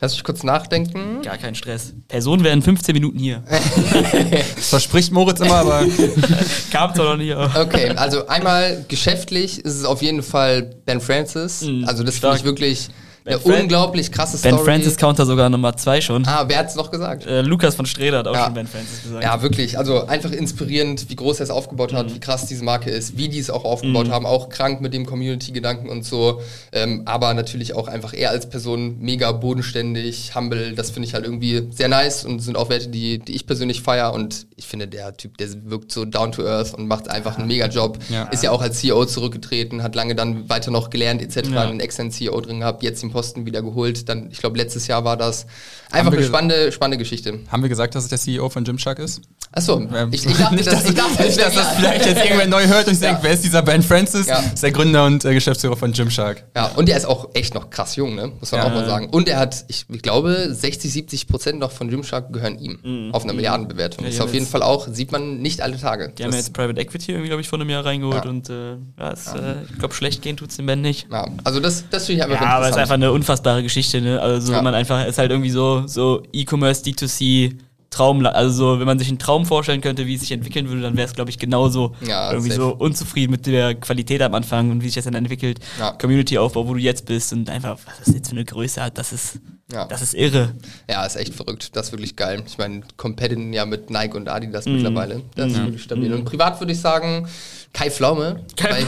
Lass mich kurz nachdenken. Gar kein Stress. Personen werden 15 Minuten hier. das verspricht Moritz immer, aber. Kam doch noch nie. Okay, also einmal geschäftlich ist es auf jeden Fall Ben Francis. Mhm, also das finde ich wirklich eine Fran unglaublich krasse Story. Ben Francis Counter sogar Nummer 2 schon. Ah, wer hat's noch gesagt? Äh, Lukas von Streder hat auch ja. schon Ben Francis gesagt. Ja, wirklich. Also einfach inspirierend, wie groß er es aufgebaut hat, mhm. wie krass diese Marke ist, wie die es auch aufgebaut mhm. haben. Auch krank mit dem Community-Gedanken und so. Ähm, aber natürlich auch einfach er als Person mega bodenständig, humble. Das finde ich halt irgendwie sehr nice und sind auch Werte, die, die ich persönlich feiere. Und ich finde, der Typ, der wirkt so down to earth und macht einfach einen mega Job. Ja. Ist ja auch als CEO zurückgetreten, hat lange dann weiter noch gelernt, etc. Einen externen CEO drin gehabt, jetzt den Posten wieder geholt. Dann, ich glaube, letztes Jahr war das. Einfach eine spannende, spannende Geschichte. Haben wir gesagt, dass es der CEO von Gymshark ist? Achso, ähm, ich, ich, dachte, nicht, dass, ich dachte, nicht, dass das vielleicht jetzt irgendwer neu hört und sich ja. denkt, wer ist dieser Ben Francis? Ja. Ist der Gründer und äh, Geschäftsführer von Gymshark. Ja, und er ist auch echt noch krass jung, ne? muss man ja. auch mal sagen. Und er hat, ich, ich glaube, 60, 70 Prozent noch von Gymshark gehören ihm. Mhm. Auf einer mhm. Milliardenbewertung. Ja, ist auf jeden Fall auch, sieht man nicht alle Tage. Die haben jetzt Private Equity irgendwie, glaube ich, vor einem Jahr reingeholt und äh, ja, ist, äh, ich glaube, schlecht gehen tut es dem Ben nicht. Ja, also das, das finde ich einfach ja, aber es ist einfach eine unfassbare Geschichte, ne? Also man einfach, ist halt irgendwie so, so E-Commerce, D2C, Traum, also so, wenn man sich einen Traum vorstellen könnte, wie es sich entwickeln würde, dann wäre es, glaube ich, genauso ja, irgendwie safe. so unzufrieden mit der Qualität am Anfang und wie sich das dann entwickelt. Ja. Community-Aufbau, wo du jetzt bist und einfach, was das jetzt für eine Größe hat, das ist, ja. das ist irre. Ja, ist echt verrückt. Das ist wirklich geil. Ich meine, competen ja mit Nike und Adidas mm. mittlerweile. Das ist wirklich stabil. Mm. Und privat würde ich sagen, Kai Pflaume. Kai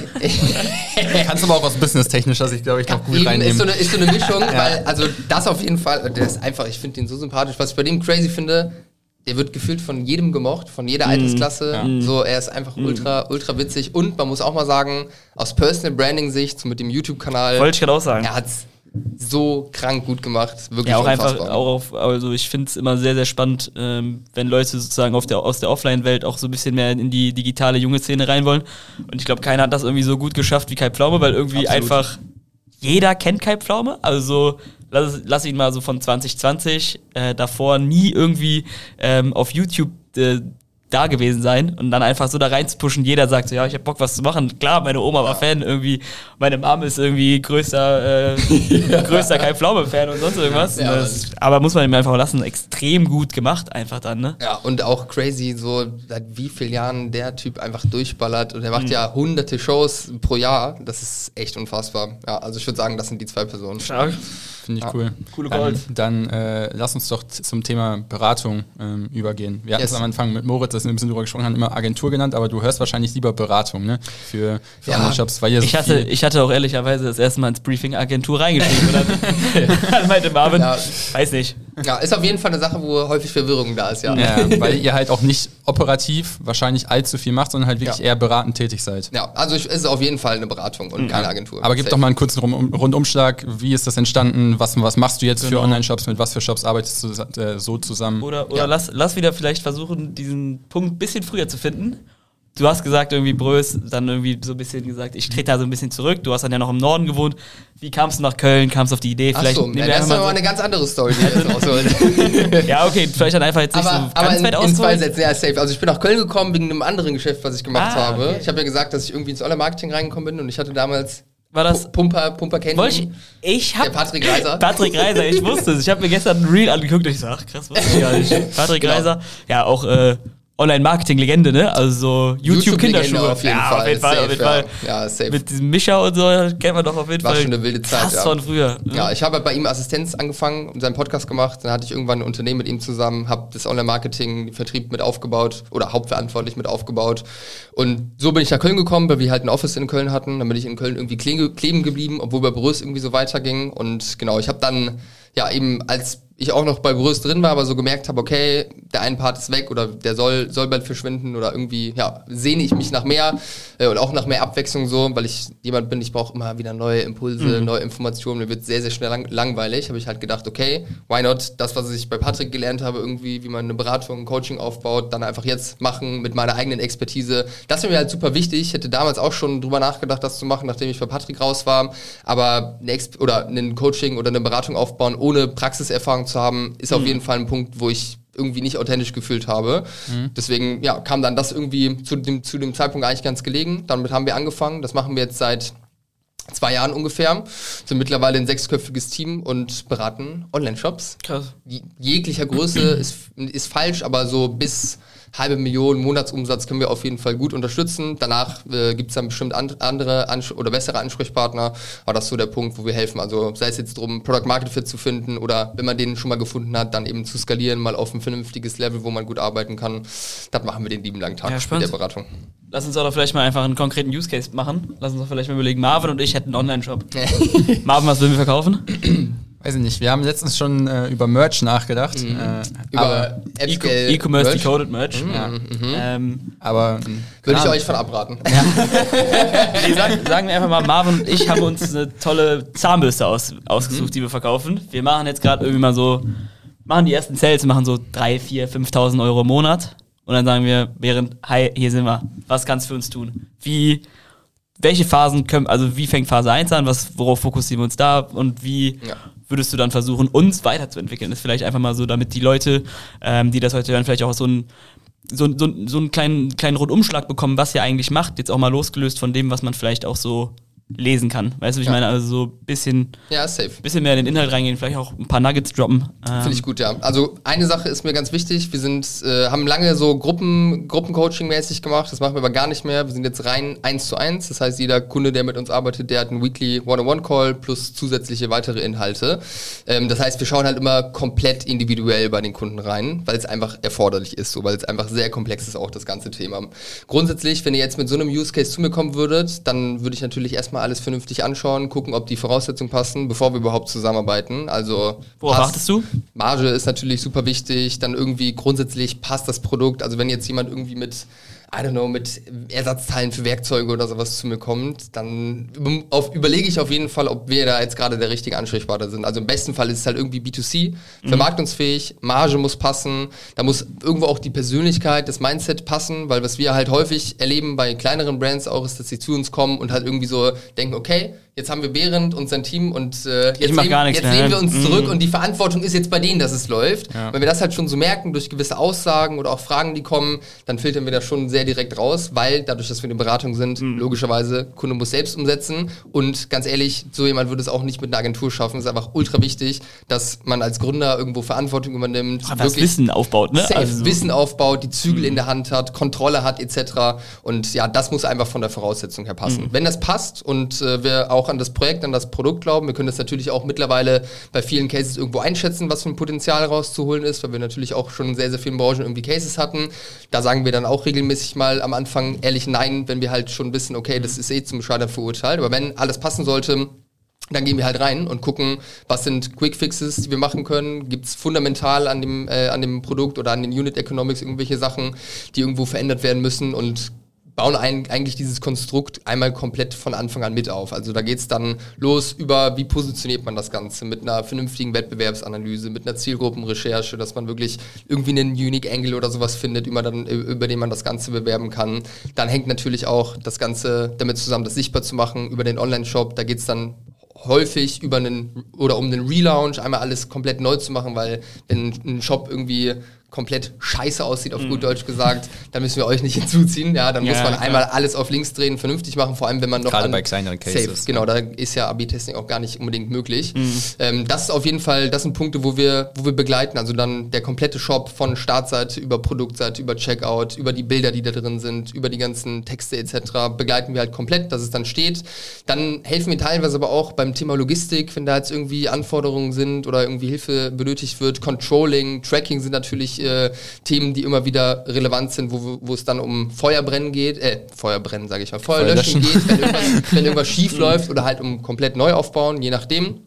Kannst du aber auch aus business-technischer Sicht, glaube ich, noch gut reinnehmen. Ist so, eine, ist so eine Mischung, weil, also das auf jeden Fall, der ist einfach, ich finde den so sympathisch. Was ich bei dem crazy finde, der wird gefühlt von jedem gemocht, von jeder Altersklasse. Ja. So, er ist einfach ultra, ultra witzig. Und man muss auch mal sagen, aus Personal Branding-Sicht, so mit dem YouTube-Kanal. Wollte ich gerade auch sagen. Er hat's so krank gut gemacht. Wirklich ja, auch unfassbar. einfach, auch auf, also ich finde es immer sehr, sehr spannend, ähm, wenn Leute sozusagen auf der, aus der Offline-Welt auch so ein bisschen mehr in die digitale junge Szene rein wollen. Und ich glaube, keiner hat das irgendwie so gut geschafft wie Kai Pflaume, weil irgendwie Absolut. einfach jeder kennt Kai Pflaume. Also lass, lass ihn mal so von 2020 äh, davor nie irgendwie ähm, auf YouTube äh, da gewesen sein und dann einfach so da rein zu pushen. Jeder sagt so, ja, ich hab Bock, was zu machen. Klar, meine Oma war. Fan, irgendwie, meine Mom ist irgendwie größter, äh, größter Kai Pflaume-Fan und sonst irgendwas. Ja, das, aber muss man ihm einfach lassen, extrem gut gemacht einfach dann, ne? Ja, und auch crazy, so seit wie vielen Jahren der Typ einfach durchballert und er macht mhm. ja hunderte Shows pro Jahr. Das ist echt unfassbar. Ja, also ich würde sagen, das sind die zwei Personen. Stark. Finde ich ja. cool. Coole Gold. Dann, dann äh, lass uns doch zum Thema Beratung ähm, übergehen. Wir hatten es am Anfang mit Moritz, dass wir ein bisschen drüber gesprochen haben, immer Agentur genannt, aber du hörst wahrscheinlich lieber Beratung, ne? Für, für ja. Online-Shops, weil ihr ich so hatte, Ich hatte auch ehrlicherweise das erste Mal ins Briefing Agentur reingeschrieben. dann meinte Marvin, ja. weiß nicht. Ja, ist auf jeden Fall eine Sache, wo häufig Verwirrung da ist, ja. ja weil ihr halt auch nicht operativ wahrscheinlich allzu viel macht, sondern halt wirklich eher beratend tätig seid. Ja, also es ist auf jeden Fall eine Beratung und mhm. keine Agentur. Aber gib doch mal einen kurzen Rundumschlag. Wie ist das entstanden? Was, was machst du jetzt genau. für Online-Shops? Mit was für Shops arbeitest du äh, so zusammen? Oder, oder ja. lass, lass wieder vielleicht versuchen, diesen Punkt ein bisschen früher zu finden. Du hast gesagt, irgendwie Brös, dann irgendwie so ein bisschen gesagt, ich trete da so ein bisschen zurück. Du hast dann ja noch im Norden gewohnt. Wie kamst du nach Köln? Kamst du auf die Idee? Vielleicht Ach so, ja, das ist aber so eine ganz andere Story, ja, okay, vielleicht dann einfach jetzt nicht aber, so ganz aber in, weit in zwei Sätzen, ja, safe. Also ich bin nach Köln gekommen wegen einem anderen Geschäft, was ich gemacht ah, habe. Okay. Ich habe ja gesagt, dass ich irgendwie ins Online-Marketing reingekommen bin und ich hatte damals war das Pumper, Pumper kennen ich, ich hab, Der Patrick Reiser. Patrick Reiser, ich wusste es. Ich habe mir gestern ein Reel angeguckt und ich sag, ach krass, ich gar nicht. Patrick genau. Reiser, ja auch äh, Online-Marketing-Legende, ne? Also YouTube-Kinderschuhe. YouTube auf jeden ja, Fall. Auf jeden Fall, safe, auf jeden Fall. Ja. ja, safe. Mit diesem Mischer und so kennt man doch auf jeden War Fall. schon eine wilde Zeit. Krass ja. von früher. Ne? Ja, ich habe bei ihm Assistenz angefangen und seinen Podcast gemacht. Dann hatte ich irgendwann ein Unternehmen mit ihm zusammen, habe das Online-Marketing, Vertrieb mit aufgebaut oder hauptverantwortlich mit aufgebaut. Und so bin ich nach Köln gekommen, weil wir halt ein Office in Köln hatten. Dann bin ich in Köln irgendwie kleben geblieben, obwohl bei Brüss irgendwie so weiterging. Und genau, ich habe dann ja eben als ich auch noch bei Brüst drin war, aber so gemerkt habe, okay, der eine Part ist weg oder der soll, soll bald verschwinden oder irgendwie, ja, sehne ich mich nach mehr äh, und auch nach mehr Abwechslung so, weil ich jemand bin, ich brauche immer wieder neue Impulse, mhm. neue Informationen, mir wird sehr, sehr schnell lang langweilig, habe ich halt gedacht, okay, why not das, was ich bei Patrick gelernt habe, irgendwie, wie man eine Beratung, ein Coaching aufbaut, dann einfach jetzt machen mit meiner eigenen Expertise. Das wäre mir halt super wichtig. Ich hätte damals auch schon drüber nachgedacht, das zu machen, nachdem ich bei Patrick raus war, aber eine oder ein Coaching oder eine Beratung aufbauen, ohne Praxiserfahrung zu haben, ist mhm. auf jeden Fall ein Punkt, wo ich irgendwie nicht authentisch gefühlt habe. Mhm. Deswegen ja, kam dann das irgendwie zu dem, zu dem Zeitpunkt eigentlich ganz gelegen. Damit haben wir angefangen. Das machen wir jetzt seit zwei Jahren ungefähr. Sind mittlerweile ein sechsköpfiges Team und beraten Online-Shops. Krass. Jeglicher Größe ist, ist falsch, aber so bis halbe Million Monatsumsatz können wir auf jeden Fall gut unterstützen. Danach äh, gibt es dann bestimmt and andere Ans oder bessere Ansprechpartner. Aber das ist so der Punkt, wo wir helfen. Also sei es jetzt darum, Product Market Fit zu finden oder wenn man den schon mal gefunden hat, dann eben zu skalieren, mal auf ein vernünftiges Level, wo man gut arbeiten kann. Das machen wir den lieben langen Tag ja, mit der Beratung. Lass uns auch vielleicht mal einfach einen konkreten Use Case machen. Lass uns doch vielleicht mal überlegen, Marvin und ich hätten einen Online-Shop. Marvin, was würden wir verkaufen? Weiß ich nicht, wir haben letztens schon äh, über Merch nachgedacht. Mhm. Äh, über E-Commerce Decoded Merch. Mhm. Ja. Mhm. Ähm, aber würde ich euch von abraten. Ja. nee, sagen, sagen, wir einfach mal, Marvin und ich haben uns eine tolle Zahnbürste aus, ausgesucht, mhm. die wir verkaufen. Wir machen jetzt gerade irgendwie mal so, machen die ersten Sales, machen so 3, 4, 5.000 Euro im Monat. Und dann sagen wir, während, hi, hier sind wir, was kannst du für uns tun? Wie welche Phasen können, also wie fängt Phase 1 an, was, worauf fokussieren wir uns da und wie ja. Würdest du dann versuchen, uns weiterzuentwickeln? Das ist vielleicht einfach mal so, damit die Leute, ähm, die das heute hören, vielleicht auch so ein so, so, so einen kleinen, kleinen Rundumschlag bekommen, was ihr eigentlich macht, jetzt auch mal losgelöst von dem, was man vielleicht auch so lesen kann. Weißt du, wie ich ja. meine? Also so ein bisschen, ja, safe. bisschen mehr in den Inhalt reingehen, vielleicht auch ein paar Nuggets droppen. Ähm. Finde ich gut, ja. Also eine Sache ist mir ganz wichtig. Wir sind, äh, haben lange so Gruppen, Gruppencoaching-mäßig gemacht. Das machen wir aber gar nicht mehr. Wir sind jetzt rein eins zu eins. Das heißt, jeder Kunde, der mit uns arbeitet, der hat einen Weekly One-on-One-Call plus zusätzliche weitere Inhalte. Ähm, das heißt, wir schauen halt immer komplett individuell bei den Kunden rein, weil es einfach erforderlich ist, so, weil es einfach sehr komplex ist, auch das ganze Thema. Grundsätzlich, wenn ihr jetzt mit so einem Use Case zu mir kommen würdet, dann würde ich natürlich erstmal erstmal alles vernünftig anschauen, gucken, ob die Voraussetzungen passen, bevor wir überhaupt zusammenarbeiten. Also Worauf achtest du? Marge ist natürlich super wichtig, dann irgendwie grundsätzlich passt das Produkt. Also wenn jetzt jemand irgendwie mit I don't know, mit Ersatzteilen für Werkzeuge oder sowas zu mir kommt, dann auf, überlege ich auf jeden Fall, ob wir da jetzt gerade der richtige Ansprechpartner sind. Also im besten Fall ist es halt irgendwie B2C, mhm. vermarktungsfähig, Marge muss passen, da muss irgendwo auch die Persönlichkeit, das Mindset passen, weil was wir halt häufig erleben bei kleineren Brands auch ist, dass sie zu uns kommen und halt irgendwie so denken, okay, jetzt haben wir Behrend und sein Team und äh, jetzt, sehen, jetzt sehen wir uns mhm. zurück und die Verantwortung ist jetzt bei denen, dass es läuft. Ja. Wenn wir das halt schon so merken durch gewisse Aussagen oder auch Fragen, die kommen, dann filtern wir das schon sehr direkt raus, weil dadurch, dass wir eine Beratung sind, mhm. logischerweise, Kunde muss selbst umsetzen und ganz ehrlich, so jemand würde es auch nicht mit einer Agentur schaffen. Es ist einfach ultra wichtig, dass man als Gründer irgendwo Verantwortung übernimmt, Ach, wirklich Wissen aufbaut, ne? Also Wissen aufbaut, die Zügel mhm. in der Hand hat, Kontrolle hat etc. Und ja, das muss einfach von der Voraussetzung her passen. Mhm. Wenn das passt und äh, wir auch an das Projekt, an das Produkt glauben. Wir können das natürlich auch mittlerweile bei vielen Cases irgendwo einschätzen, was für ein Potenzial rauszuholen ist, weil wir natürlich auch schon in sehr, sehr vielen Branchen irgendwie Cases hatten. Da sagen wir dann auch regelmäßig mal am Anfang ehrlich Nein, wenn wir halt schon wissen, okay, das ist eh zum Scheitern verurteilt. Aber wenn alles passen sollte, dann gehen wir halt rein und gucken, was sind Quick Fixes, die wir machen können. Gibt es fundamental an dem, äh, an dem Produkt oder an den Unit Economics irgendwelche Sachen, die irgendwo verändert werden müssen und bauen ein, eigentlich dieses Konstrukt einmal komplett von Anfang an mit auf. Also da geht es dann los über, wie positioniert man das Ganze mit einer vernünftigen Wettbewerbsanalyse, mit einer Zielgruppenrecherche, dass man wirklich irgendwie einen Unique Angle oder sowas findet, über, dann, über den man das Ganze bewerben kann. Dann hängt natürlich auch das Ganze damit zusammen, das sichtbar zu machen über den Online-Shop. Da geht es dann häufig über einen oder um einen Relaunch einmal alles komplett neu zu machen, weil wenn ein Shop irgendwie komplett scheiße aussieht, auf mm. gut Deutsch gesagt, dann müssen wir euch nicht hinzuziehen. Ja, dann ja, muss man klar. einmal alles auf links drehen, vernünftig machen, vor allem wenn man noch Gerade bei kleineren Cases. Safe, genau, da ist ja AB-Testing auch gar nicht unbedingt möglich. Mm. Ähm, das ist auf jeden Fall, das sind Punkte, wo wir, wo wir begleiten. Also dann der komplette Shop von Startseite über Produktseite, über Checkout, über die Bilder, die da drin sind, über die ganzen Texte etc. begleiten wir halt komplett, dass es dann steht. Dann helfen wir teilweise aber auch beim Thema Logistik, wenn da jetzt irgendwie Anforderungen sind oder irgendwie Hilfe benötigt wird. Controlling, Tracking sind natürlich äh, Themen, die immer wieder relevant sind, wo, wo es dann um Feuerbrennen geht, äh, Feuerbrennen sage ich mal, Feuerlöschen Feuer geht, wenn irgendwas, wenn irgendwas schief läuft oder halt um komplett neu aufbauen, je nachdem.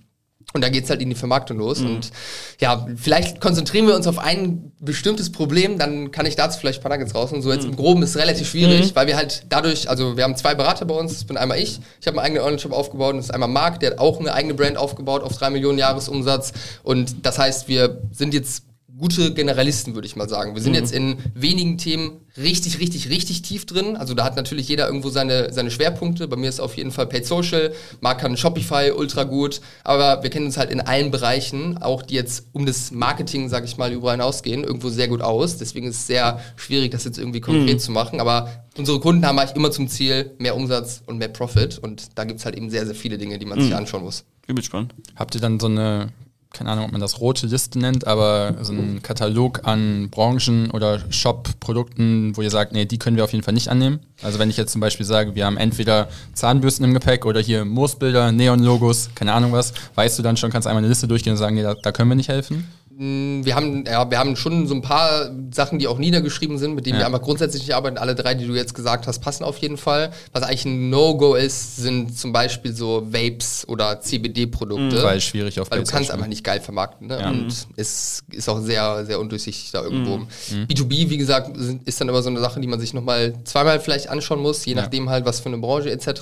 Und da geht's halt in die Vermarktung los. Mhm. Und ja, vielleicht konzentrieren wir uns auf ein bestimmtes Problem, dann kann ich dazu vielleicht ein paar Nuggets raus. Und so jetzt mhm. im Groben ist es relativ schwierig, mhm. weil wir halt dadurch, also wir haben zwei Berater bei uns, das bin einmal ich, ich habe einen eigenen Online-Shop aufgebaut und das ist einmal Marc, der hat auch eine eigene Brand aufgebaut auf drei Millionen Jahresumsatz. Und das heißt, wir sind jetzt gute Generalisten, würde ich mal sagen. Wir sind mhm. jetzt in wenigen Themen richtig, richtig, richtig tief drin. Also da hat natürlich jeder irgendwo seine, seine Schwerpunkte. Bei mir ist auf jeden Fall Paid Social, Marc kann Shopify ultra gut, aber wir kennen uns halt in allen Bereichen, auch die jetzt um das Marketing, sage ich mal, überall hinausgehen, irgendwo sehr gut aus. Deswegen ist es sehr schwierig, das jetzt irgendwie konkret mhm. zu machen. Aber unsere Kunden haben eigentlich immer zum Ziel mehr Umsatz und mehr Profit. Und da gibt es halt eben sehr, sehr viele Dinge, die man mhm. sich anschauen muss. Übel spannend. Habt ihr dann so eine keine Ahnung, ob man das rote Liste nennt, aber so ein Katalog an Branchen oder Shop-Produkten, wo ihr sagt, nee, die können wir auf jeden Fall nicht annehmen. Also wenn ich jetzt zum Beispiel sage, wir haben entweder Zahnbürsten im Gepäck oder hier Moosbilder, Neon-Logos, keine Ahnung was, weißt du dann schon, kannst einmal eine Liste durchgehen und sagen, nee, da, da können wir nicht helfen? Mm, wir haben, ja, wir haben schon so ein paar Sachen, die auch niedergeschrieben sind, mit denen ja. wir einfach grundsätzlich nicht arbeiten. Alle drei, die du jetzt gesagt hast, passen auf jeden Fall. Was eigentlich ein No-Go ist, sind zum Beispiel so Vapes oder CBD-Produkte. Mhm. Weil schwierig auf Weil du kannst einfach nicht geil vermarkten. Ne? Ja. Und mhm. es ist auch sehr, sehr undurchsichtig da irgendwo. Mhm. B2B, wie gesagt, ist dann immer so eine Sache, die man sich nochmal zweimal vielleicht anschauen muss, je nachdem halt, was für eine Branche etc.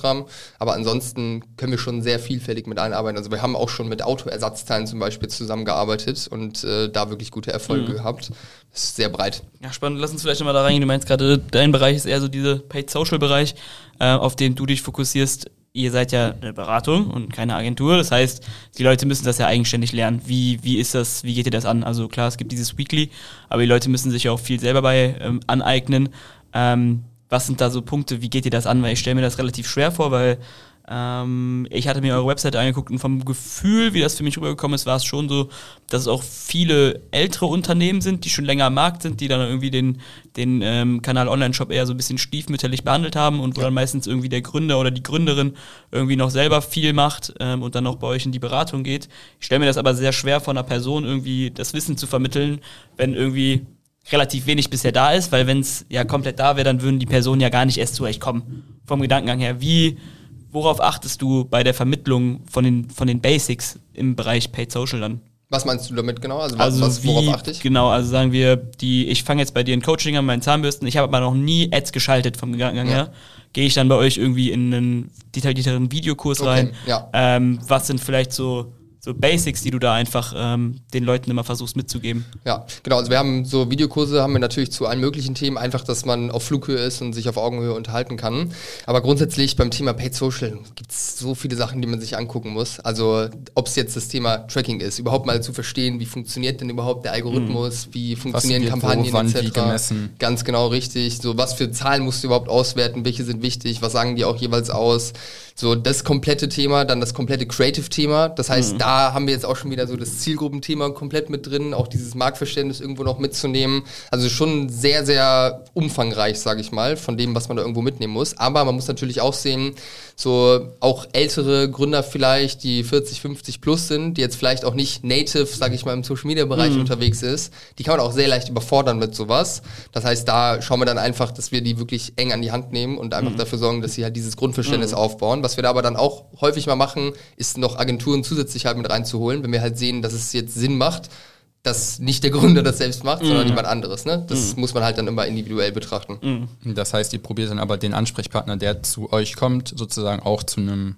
Aber ansonsten können wir schon sehr vielfältig mit einarbeiten. Also wir haben auch schon mit Autoersatzteilen zum Beispiel zusammengearbeitet und äh, da wirklich gute Erfolge mhm. gehabt. Das ist sehr breit. Ja, spannend. Lass uns vielleicht nochmal da reingehen. Du meinst gerade, dein Bereich ist eher so dieser Paid-Social-Bereich, äh, auf den du dich fokussierst. Ihr seid ja eine Beratung und keine Agentur. Das heißt, die Leute müssen das ja eigenständig lernen. Wie, wie ist das, wie geht ihr das an? Also klar, es gibt dieses Weekly, aber die Leute müssen sich auch viel selber bei ähm, aneignen. Ähm, was sind da so Punkte, wie geht ihr das an? Weil ich stelle mir das relativ schwer vor, weil ähm, ich hatte mir eure Webseite angeguckt und vom Gefühl, wie das für mich rübergekommen ist, war es schon so, dass es auch viele ältere Unternehmen sind, die schon länger am Markt sind, die dann irgendwie den, den ähm, Kanal Online-Shop eher so ein bisschen stiefmütterlich behandelt haben und wo ja. dann meistens irgendwie der Gründer oder die Gründerin irgendwie noch selber viel macht ähm, und dann auch bei euch in die Beratung geht. Ich stelle mir das aber sehr schwer von einer Person irgendwie das Wissen zu vermitteln, wenn irgendwie relativ wenig bisher da ist, weil wenn es ja komplett da wäre, dann würden die Personen ja gar nicht erst zu euch kommen. Vom Gedankengang her, wie worauf achtest du bei der Vermittlung von den, von den Basics im Bereich Paid Social dann? Was meinst du damit genau? Also, also was, worauf wie, achte ich? Genau, also sagen wir, die, ich fange jetzt bei dir ein Coaching an, meinen Zahnbürsten, ich habe aber noch nie Ads geschaltet vom Gang ja. her. Gehe ich dann bei euch irgendwie in einen detaillierteren Videokurs okay, rein? Ja. Ähm, was sind vielleicht so so Basics, die du da einfach ähm, den Leuten immer versuchst mitzugeben. Ja, genau. Also wir haben so Videokurse, haben wir natürlich zu allen möglichen Themen, einfach, dass man auf Flughöhe ist und sich auf Augenhöhe unterhalten kann. Aber grundsätzlich beim Thema Paid Social gibt es so viele Sachen, die man sich angucken muss. Also ob es jetzt das Thema Tracking ist, überhaupt mal zu verstehen, wie funktioniert denn überhaupt der Algorithmus, mhm. wie funktionieren Kampagnen wo, etc. gemessen. Ganz genau richtig. So was für Zahlen musst du überhaupt auswerten, welche sind wichtig, was sagen die auch jeweils aus. So das komplette Thema, dann das komplette Creative-Thema. Das heißt, mhm. da haben wir jetzt auch schon wieder so das Zielgruppenthema komplett mit drin, auch dieses Marktverständnis irgendwo noch mitzunehmen. Also schon sehr, sehr umfangreich, sage ich mal, von dem, was man da irgendwo mitnehmen muss. Aber man muss natürlich auch sehen, so auch ältere Gründer vielleicht, die 40, 50 plus sind, die jetzt vielleicht auch nicht native, sage ich mal, im Social Media Bereich mhm. unterwegs ist, die kann man auch sehr leicht überfordern mit sowas. Das heißt, da schauen wir dann einfach, dass wir die wirklich eng an die Hand nehmen und einfach mhm. dafür sorgen, dass sie halt dieses Grundverständnis mhm. aufbauen. Was wir da aber dann auch häufig mal machen, ist noch Agenturen zusätzlich halt mit reinzuholen, wenn wir halt sehen, dass es jetzt Sinn macht, dass nicht der Gründer das selbst macht, sondern mhm. jemand anderes. Ne? Das mhm. muss man halt dann immer individuell betrachten. Mhm. Das heißt, ihr probiert dann aber den Ansprechpartner, der zu euch kommt, sozusagen auch zu einem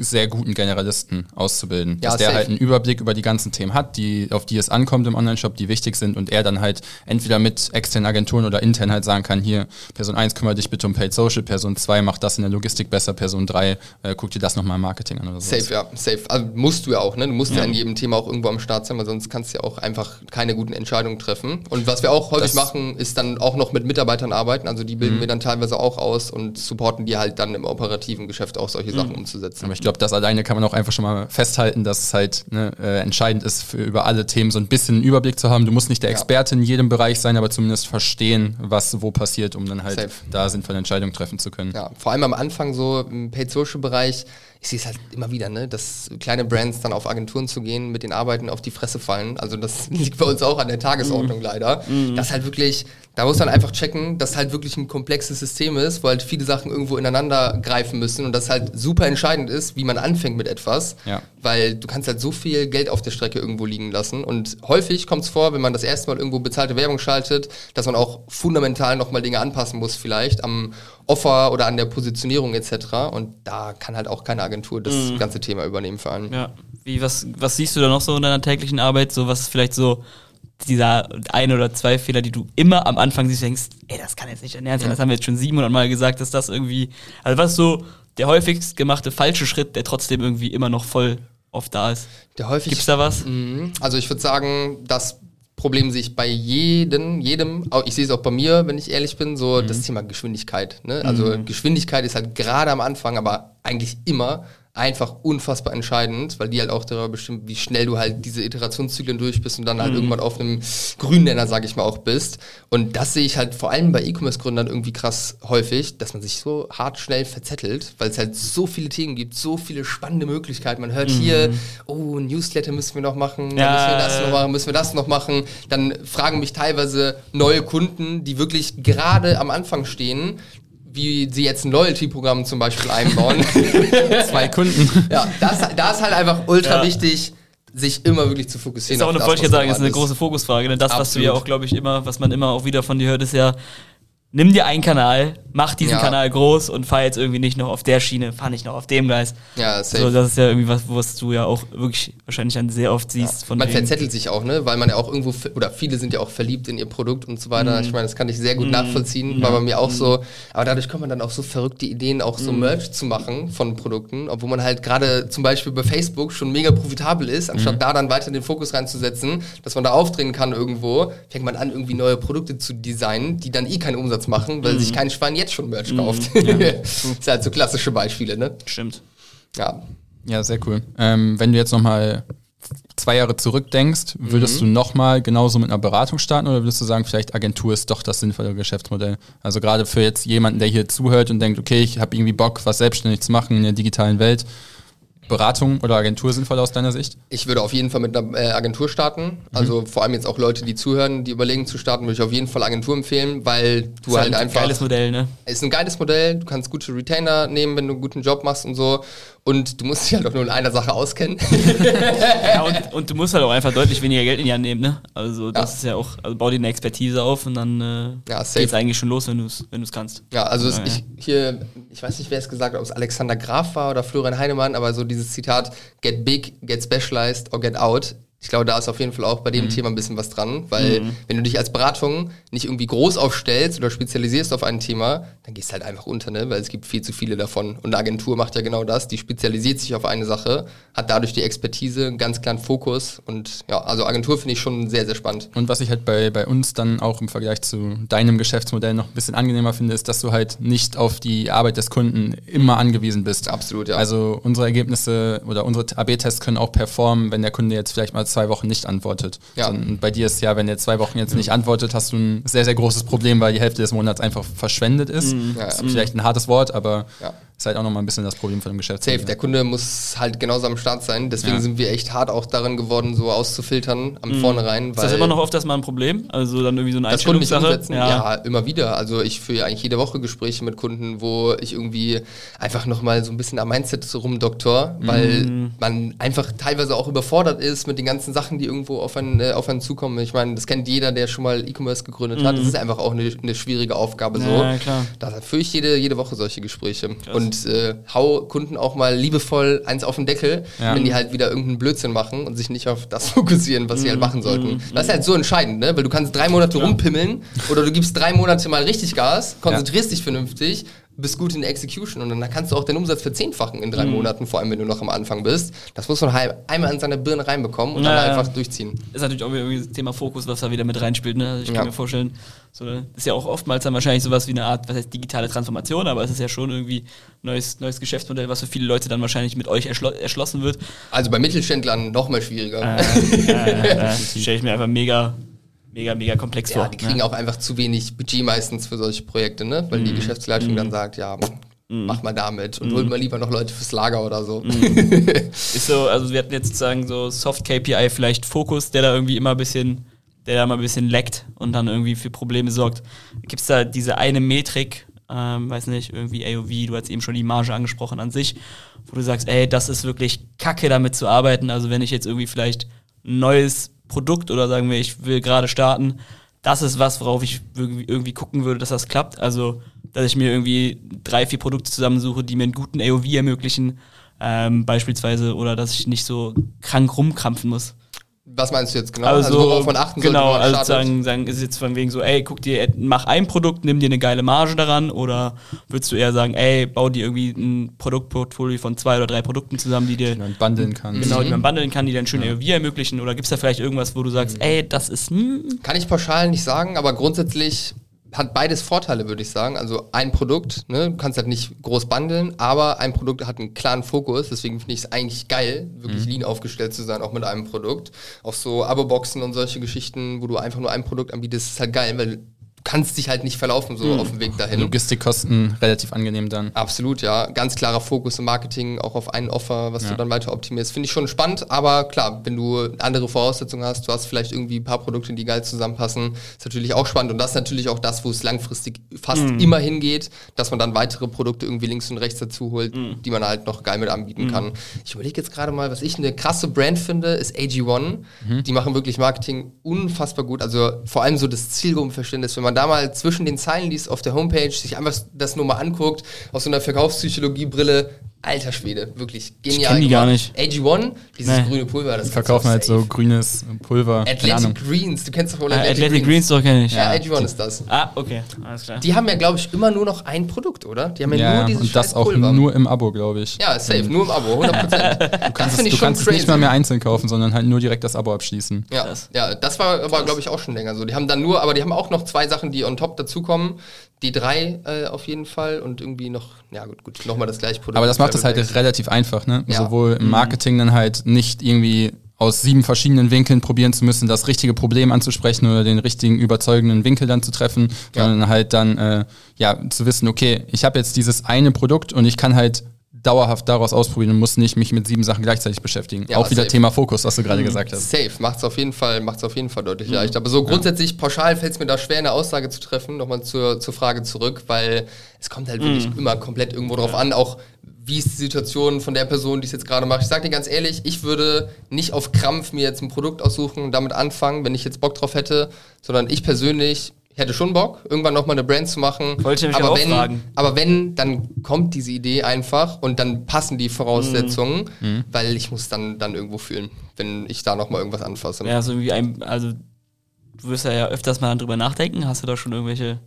sehr guten Generalisten auszubilden. Ja, dass der safe. halt einen Überblick über die ganzen Themen hat, die, auf die es ankommt im Online-Shop, die wichtig sind und er dann halt entweder mit externen Agenturen oder intern halt sagen kann, hier, Person 1 kümmere dich bitte um Paid Social, Person 2 macht das in der Logistik besser, Person 3 äh, guck dir das nochmal im Marketing an oder so. Safe, ja, safe. Also musst du ja auch, ne? Du musst ja. ja in jedem Thema auch irgendwo am Start sein, weil sonst kannst du ja auch einfach keine guten Entscheidungen treffen. Und was wir auch häufig das machen, ist dann auch noch mit Mitarbeitern arbeiten, also die bilden mhm. wir dann teilweise auch aus und supporten die halt dann im operativen Geschäft auch solche mhm. Sachen umzusetzen. Aber ich glaube, das alleine kann man auch einfach schon mal festhalten, dass es halt ne, äh, entscheidend ist, für über alle Themen so ein bisschen einen Überblick zu haben. Du musst nicht der Experte ja. in jedem Bereich sein, aber zumindest verstehen, was wo passiert, um dann halt Safe. da sinnvolle Entscheidungen treffen zu können. Ja, vor allem am Anfang so im Paid Social Bereich ich sehe es halt immer wieder, ne, dass kleine Brands dann auf Agenturen zu gehen, mit den Arbeiten auf die Fresse fallen. Also das liegt bei uns auch an der Tagesordnung mm. leider. Mm. Das halt wirklich, da muss man einfach checken, dass halt wirklich ein komplexes System ist, wo halt viele Sachen irgendwo ineinander greifen müssen und das halt super entscheidend ist, wie man anfängt mit etwas. Ja. Weil du kannst halt so viel Geld auf der Strecke irgendwo liegen lassen. Und häufig kommt es vor, wenn man das erste Mal irgendwo bezahlte Werbung schaltet, dass man auch fundamental nochmal Dinge anpassen muss, vielleicht am Offer oder an der Positionierung etc. Und da kann halt auch keine Agentur das mhm. ganze Thema übernehmen vor allem. Ja. Wie, was, was siehst du da noch so in deiner täglichen Arbeit? So, was vielleicht so dieser ein oder zwei Fehler, die du immer am Anfang siehst, denkst, ey, das kann jetzt nicht dein Ernst sein, ja. das haben wir jetzt schon 700 Mal gesagt, dass das irgendwie, also was so der häufigst gemachte falsche Schritt, der trotzdem irgendwie immer noch voll oft da ist? Der häufig, Gibt's da was? Mhm. Also ich würde sagen, dass Problem sehe ich bei jedem, jedem, ich sehe es auch bei mir, wenn ich ehrlich bin, so mhm. das Thema Geschwindigkeit. Ne? Also mhm. Geschwindigkeit ist halt gerade am Anfang, aber eigentlich immer einfach unfassbar entscheidend, weil die halt auch darüber bestimmt, wie schnell du halt diese Iterationszyklen durch bist und dann halt mhm. irgendwann auf einem grünen Nenner, sag ich mal, auch bist. Und das sehe ich halt vor allem bei E-Commerce-Gründern irgendwie krass häufig, dass man sich so hart schnell verzettelt, weil es halt so viele Themen gibt, so viele spannende Möglichkeiten. Man hört mhm. hier, oh, Newsletter müssen wir noch machen, ja, müssen wir das noch machen, müssen wir das noch machen. Dann fragen mich teilweise neue Kunden, die wirklich gerade am Anfang stehen, wie sie jetzt ein Loyalty-Programm zum Beispiel einbauen. Zwei Kunden. Ja, das, das ist halt einfach ultra ja. wichtig sich immer wirklich zu fokussieren. Ist auch eine, wollte ich sagen, ist eine große Fokusfrage. Denn das, Absolut. was du ja auch, glaube ich, immer, was man immer auch wieder von dir hört, ist ja, nimm dir einen Kanal, mach diesen ja. Kanal groß und fahr jetzt irgendwie nicht noch auf der Schiene, fahr nicht noch auf dem Gleis. Ja, safe. So, das ist ja irgendwie was, was du ja auch wirklich wahrscheinlich dann sehr oft siehst. Ja. Von man verzettelt sich auch, ne? Weil man ja auch irgendwo, oder viele sind ja auch verliebt in ihr Produkt und so weiter. Mhm. Ich meine, das kann ich sehr gut mhm. nachvollziehen, war bei mir auch mhm. so. Aber dadurch kommt man dann auch so verrückte Ideen, auch so mhm. Merch zu machen von Produkten, obwohl man halt gerade zum Beispiel bei Facebook schon mega profitabel ist, anstatt mhm. da dann weiter den Fokus reinzusetzen, dass man da aufdrehen kann irgendwo, fängt man an, irgendwie neue Produkte zu designen, die dann eh keinen Umsatz machen, weil sich kein Schwein jetzt schon Merch kauft. Ja. das sind halt so klassische Beispiele, ne? Stimmt. Ja. Ja, sehr cool. Ähm, wenn du jetzt nochmal zwei Jahre zurückdenkst, würdest mhm. du nochmal genauso mit einer Beratung starten oder würdest du sagen, vielleicht Agentur ist doch das sinnvolle Geschäftsmodell? Also gerade für jetzt jemanden, der hier zuhört und denkt, okay, ich habe irgendwie Bock, was selbstständig zu machen in der digitalen Welt. Beratung oder Agentur sinnvoll aus deiner Sicht? Ich würde auf jeden Fall mit einer äh, Agentur starten. Also mhm. vor allem jetzt auch Leute, die zuhören, die überlegen zu starten, würde ich auf jeden Fall Agentur empfehlen, weil du halt, halt einfach. Ist ein geiles Modell, ne? Ist ein geiles Modell. Du kannst gute Retainer nehmen, wenn du einen guten Job machst und so. Und du musst dich halt auch nur in einer Sache auskennen. ja, und, und, du musst halt auch einfach deutlich weniger Geld in die Hand nehmen, ne? Also das ja. ist ja auch, also bau dir eine Expertise auf und dann äh, ja, geht's eigentlich schon los, wenn du es wenn kannst. Ja, also ja, ich hier, ich weiß nicht, wer es gesagt hat, ob es Alexander Graf war oder Florian Heinemann, aber so dieses Zitat, get big, get specialized or get out, ich glaube, da ist auf jeden Fall auch bei dem mhm. Thema ein bisschen was dran, weil mhm. wenn du dich als Beratung nicht irgendwie groß aufstellst oder spezialisierst auf ein Thema, dann gehst du halt einfach unter, ne? weil es gibt viel zu viele davon. Und eine Agentur macht ja genau das, die spezialisiert sich auf eine Sache, hat dadurch die Expertise, einen ganz klaren Fokus und ja, also Agentur finde ich schon sehr, sehr spannend. Und was ich halt bei, bei uns dann auch im Vergleich zu deinem Geschäftsmodell noch ein bisschen angenehmer finde, ist, dass du halt nicht auf die Arbeit des Kunden immer angewiesen bist. Absolut, ja. Also unsere Ergebnisse oder unsere AB-Tests können auch performen, wenn der Kunde jetzt vielleicht mal zwei Wochen nicht antwortet. Ja. Und bei dir ist ja, wenn er zwei Wochen jetzt nicht antwortet, hast du ein sehr, sehr großes Problem, weil die Hälfte des Monats einfach verschwendet ist. Mhm. Ja, das ist vielleicht ein hartes Wort, aber ja ist halt auch nochmal ein bisschen das Problem von dem Geschäft. Safe, der Kunde muss halt genauso am Start sein. Deswegen ja. sind wir echt hart auch darin geworden, so auszufiltern am mhm. Vornherein. Ist das immer noch oft das mal ein Problem? Also dann irgendwie so eine Einstellungssache? Ja. ja, immer wieder. Also ich führe eigentlich jede Woche Gespräche mit Kunden, wo ich irgendwie einfach nochmal so ein bisschen am Mindset rumdoktor, weil mhm. man einfach teilweise auch überfordert ist mit den ganzen Sachen, die irgendwo auf einen, äh, auf einen zukommen. Ich meine, das kennt jeder, der schon mal E-Commerce gegründet mhm. hat. Das ist einfach auch eine, eine schwierige Aufgabe so. Ja, klar. Da führe ich jede, jede Woche solche Gespräche. Krass. Und äh, hau Kunden auch mal liebevoll eins auf den Deckel, ja. wenn die halt wieder irgendeinen Blödsinn machen und sich nicht auf das fokussieren, was sie halt machen sollten. Mhm. Das ist halt so entscheidend, ne? Weil du kannst drei Monate ja. rumpimmeln oder du gibst drei Monate mal richtig Gas, konzentrierst dich vernünftig bist gut in der Execution und dann kannst du auch den Umsatz verzehnfachen in drei mhm. Monaten, vor allem wenn du noch am Anfang bist. Das muss man halt einmal in seine Birne reinbekommen und ja, dann einfach durchziehen. Ist natürlich auch irgendwie das Thema Fokus, was da wieder mit reinspielt. Ne? Also ich kann ja. mir vorstellen, so, ist ja auch oftmals dann wahrscheinlich sowas wie eine Art, was heißt digitale Transformation, aber es ist ja schon irgendwie neues, neues Geschäftsmodell, was für viele Leute dann wahrscheinlich mit euch erschlo erschlossen wird. Also bei Mittelständlern noch mal schwieriger. Äh, äh, äh, Stelle ich mir einfach mega mega, mega komplex ja, vor. Die kriegen ne? auch einfach zu wenig Budget meistens für solche Projekte, ne? Weil mm. die mhm. Geschäftsleitung mm. dann sagt, ja, mm. mach mal damit und holt mal lieber noch Leute fürs Lager oder so. Mhm. Ist so, also wir hatten jetzt sozusagen so Soft KPI vielleicht Fokus, der da irgendwie immer ein bisschen, der da mal ein bisschen leckt und dann irgendwie für Probleme sorgt. Gibt es da diese eine Metrik, ähm, weiß nicht, irgendwie AOV, du hast eben schon die Marge angesprochen an sich, wo du sagst, ey, das ist wirklich kacke damit zu arbeiten. Also wenn ich jetzt irgendwie vielleicht ein neues Produkt oder sagen wir, ich will gerade starten, das ist was, worauf ich irgendwie gucken würde, dass das klappt. Also, dass ich mir irgendwie drei, vier Produkte zusammensuche, die mir einen guten AOV ermöglichen, ähm, beispielsweise, oder dass ich nicht so krank rumkrampfen muss. Was meinst du jetzt genau? Also, also worauf man achten Genau, sollte, also sagen, sagen, ist es jetzt von wegen so, ey, guck dir, mach ein Produkt, nimm dir eine geile Marge daran oder würdest du eher sagen, ey, bau dir irgendwie ein Produktportfolio von zwei oder drei Produkten zusammen, die dir die man bundeln kann. Genau, die man bundeln kann, die dann schön ja. AOV ermöglichen oder gibt es da vielleicht irgendwas, wo du sagst, mhm. ey, das ist hm? Kann ich pauschal nicht sagen, aber grundsätzlich hat beides Vorteile, würde ich sagen. Also ein Produkt, ne, du kannst halt nicht groß bundeln, aber ein Produkt hat einen klaren Fokus, deswegen finde ich es eigentlich geil, wirklich mhm. lean aufgestellt zu sein, auch mit einem Produkt. Auch so Abo-Boxen und solche Geschichten, wo du einfach nur ein Produkt anbietest, ist halt geil, weil kannst dich halt nicht verlaufen, so mhm. auf dem Weg dahin. Logistikkosten relativ angenehm dann. Absolut, ja. Ganz klarer Fokus im Marketing, auch auf einen Offer, was ja. du dann weiter optimierst. Finde ich schon spannend, aber klar, wenn du andere Voraussetzungen hast, du hast vielleicht irgendwie ein paar Produkte, die geil zusammenpassen, ist natürlich auch spannend. Und das ist natürlich auch das, wo es langfristig fast mhm. immer hingeht, dass man dann weitere Produkte irgendwie links und rechts dazu holt, mhm. die man halt noch geil mit anbieten mhm. kann. Ich überlege jetzt gerade mal, was ich eine krasse Brand finde, ist AG1. Mhm. Die machen wirklich Marketing unfassbar gut. Also vor allem so das Zielgruppenverständnis, wenn man da mal zwischen den Zeilen liest auf der Homepage, sich einfach das nur mal anguckt, aus so einer Verkaufspsychologie-Brille, Alter Schwede, wirklich genial. Ich kenn die gar nicht. AG1, dieses nee. grüne Pulver. Das die verkaufen halt so grünes Pulver. Athletic Greens, du kennst doch wohl ah, Athletic, Athletic Greens. Greens doch kenn ich. Ja, ja, AG1 ist das. Ah, okay, alles klar. Die haben ja, glaube ich, immer nur noch ein Produkt, oder? Die haben ja, ja nur dieses Und das auch Pulver. nur im Abo, glaube ich. Ja, safe, nur im Abo, 100%. du kannst, es, du kannst es nicht mal mehr einzeln kaufen, sondern halt nur direkt das Abo abschließen. Ja, das, ja, das war aber, glaube ich, auch schon länger so. Die haben dann nur, aber die haben auch noch zwei Sachen, die on top dazukommen. Die drei äh, auf jeden Fall und irgendwie noch, ja gut, gut nochmal das gleiche Produkt. Aber das macht es halt relativ einfach, ne? Ja. Sowohl im mhm. Marketing dann halt nicht irgendwie aus sieben verschiedenen Winkeln probieren zu müssen, das richtige Problem anzusprechen oder den richtigen überzeugenden Winkel dann zu treffen, ja. sondern halt dann äh, ja zu wissen, okay, ich habe jetzt dieses eine Produkt und ich kann halt dauerhaft daraus ausprobieren und muss nicht mich mit sieben Sachen gleichzeitig beschäftigen. Ja, Auch wieder safe. Thema Fokus, was du gerade gesagt hast. Safe, macht es auf jeden Fall, macht's auf jeden Fall deutlich leichter. Aber so grundsätzlich pauschal fällt es mir da schwer, eine Aussage zu treffen. Nochmal zur, zur Frage zurück, weil es kommt halt wirklich immer komplett irgendwo drauf an, auch wie ist die Situation von der Person, die es jetzt gerade macht. Ich sag dir ganz ehrlich, ich würde nicht auf Krampf mir jetzt ein Produkt aussuchen und damit anfangen, wenn ich jetzt Bock drauf hätte, sondern ich persönlich hätte schon Bock, irgendwann nochmal eine Brand zu machen. Wollte ich mich aber auch wenn, fragen. aber wenn, dann kommt diese Idee einfach und dann passen die Voraussetzungen, Mhm. weil ich muss dann, dann irgendwo fühlen, wenn ich da nochmal irgendwas anfasse. Ja, so irgendwie ein, also du wirst ja, öfters mal drüber nachdenken. Hast du da schon irgendwelche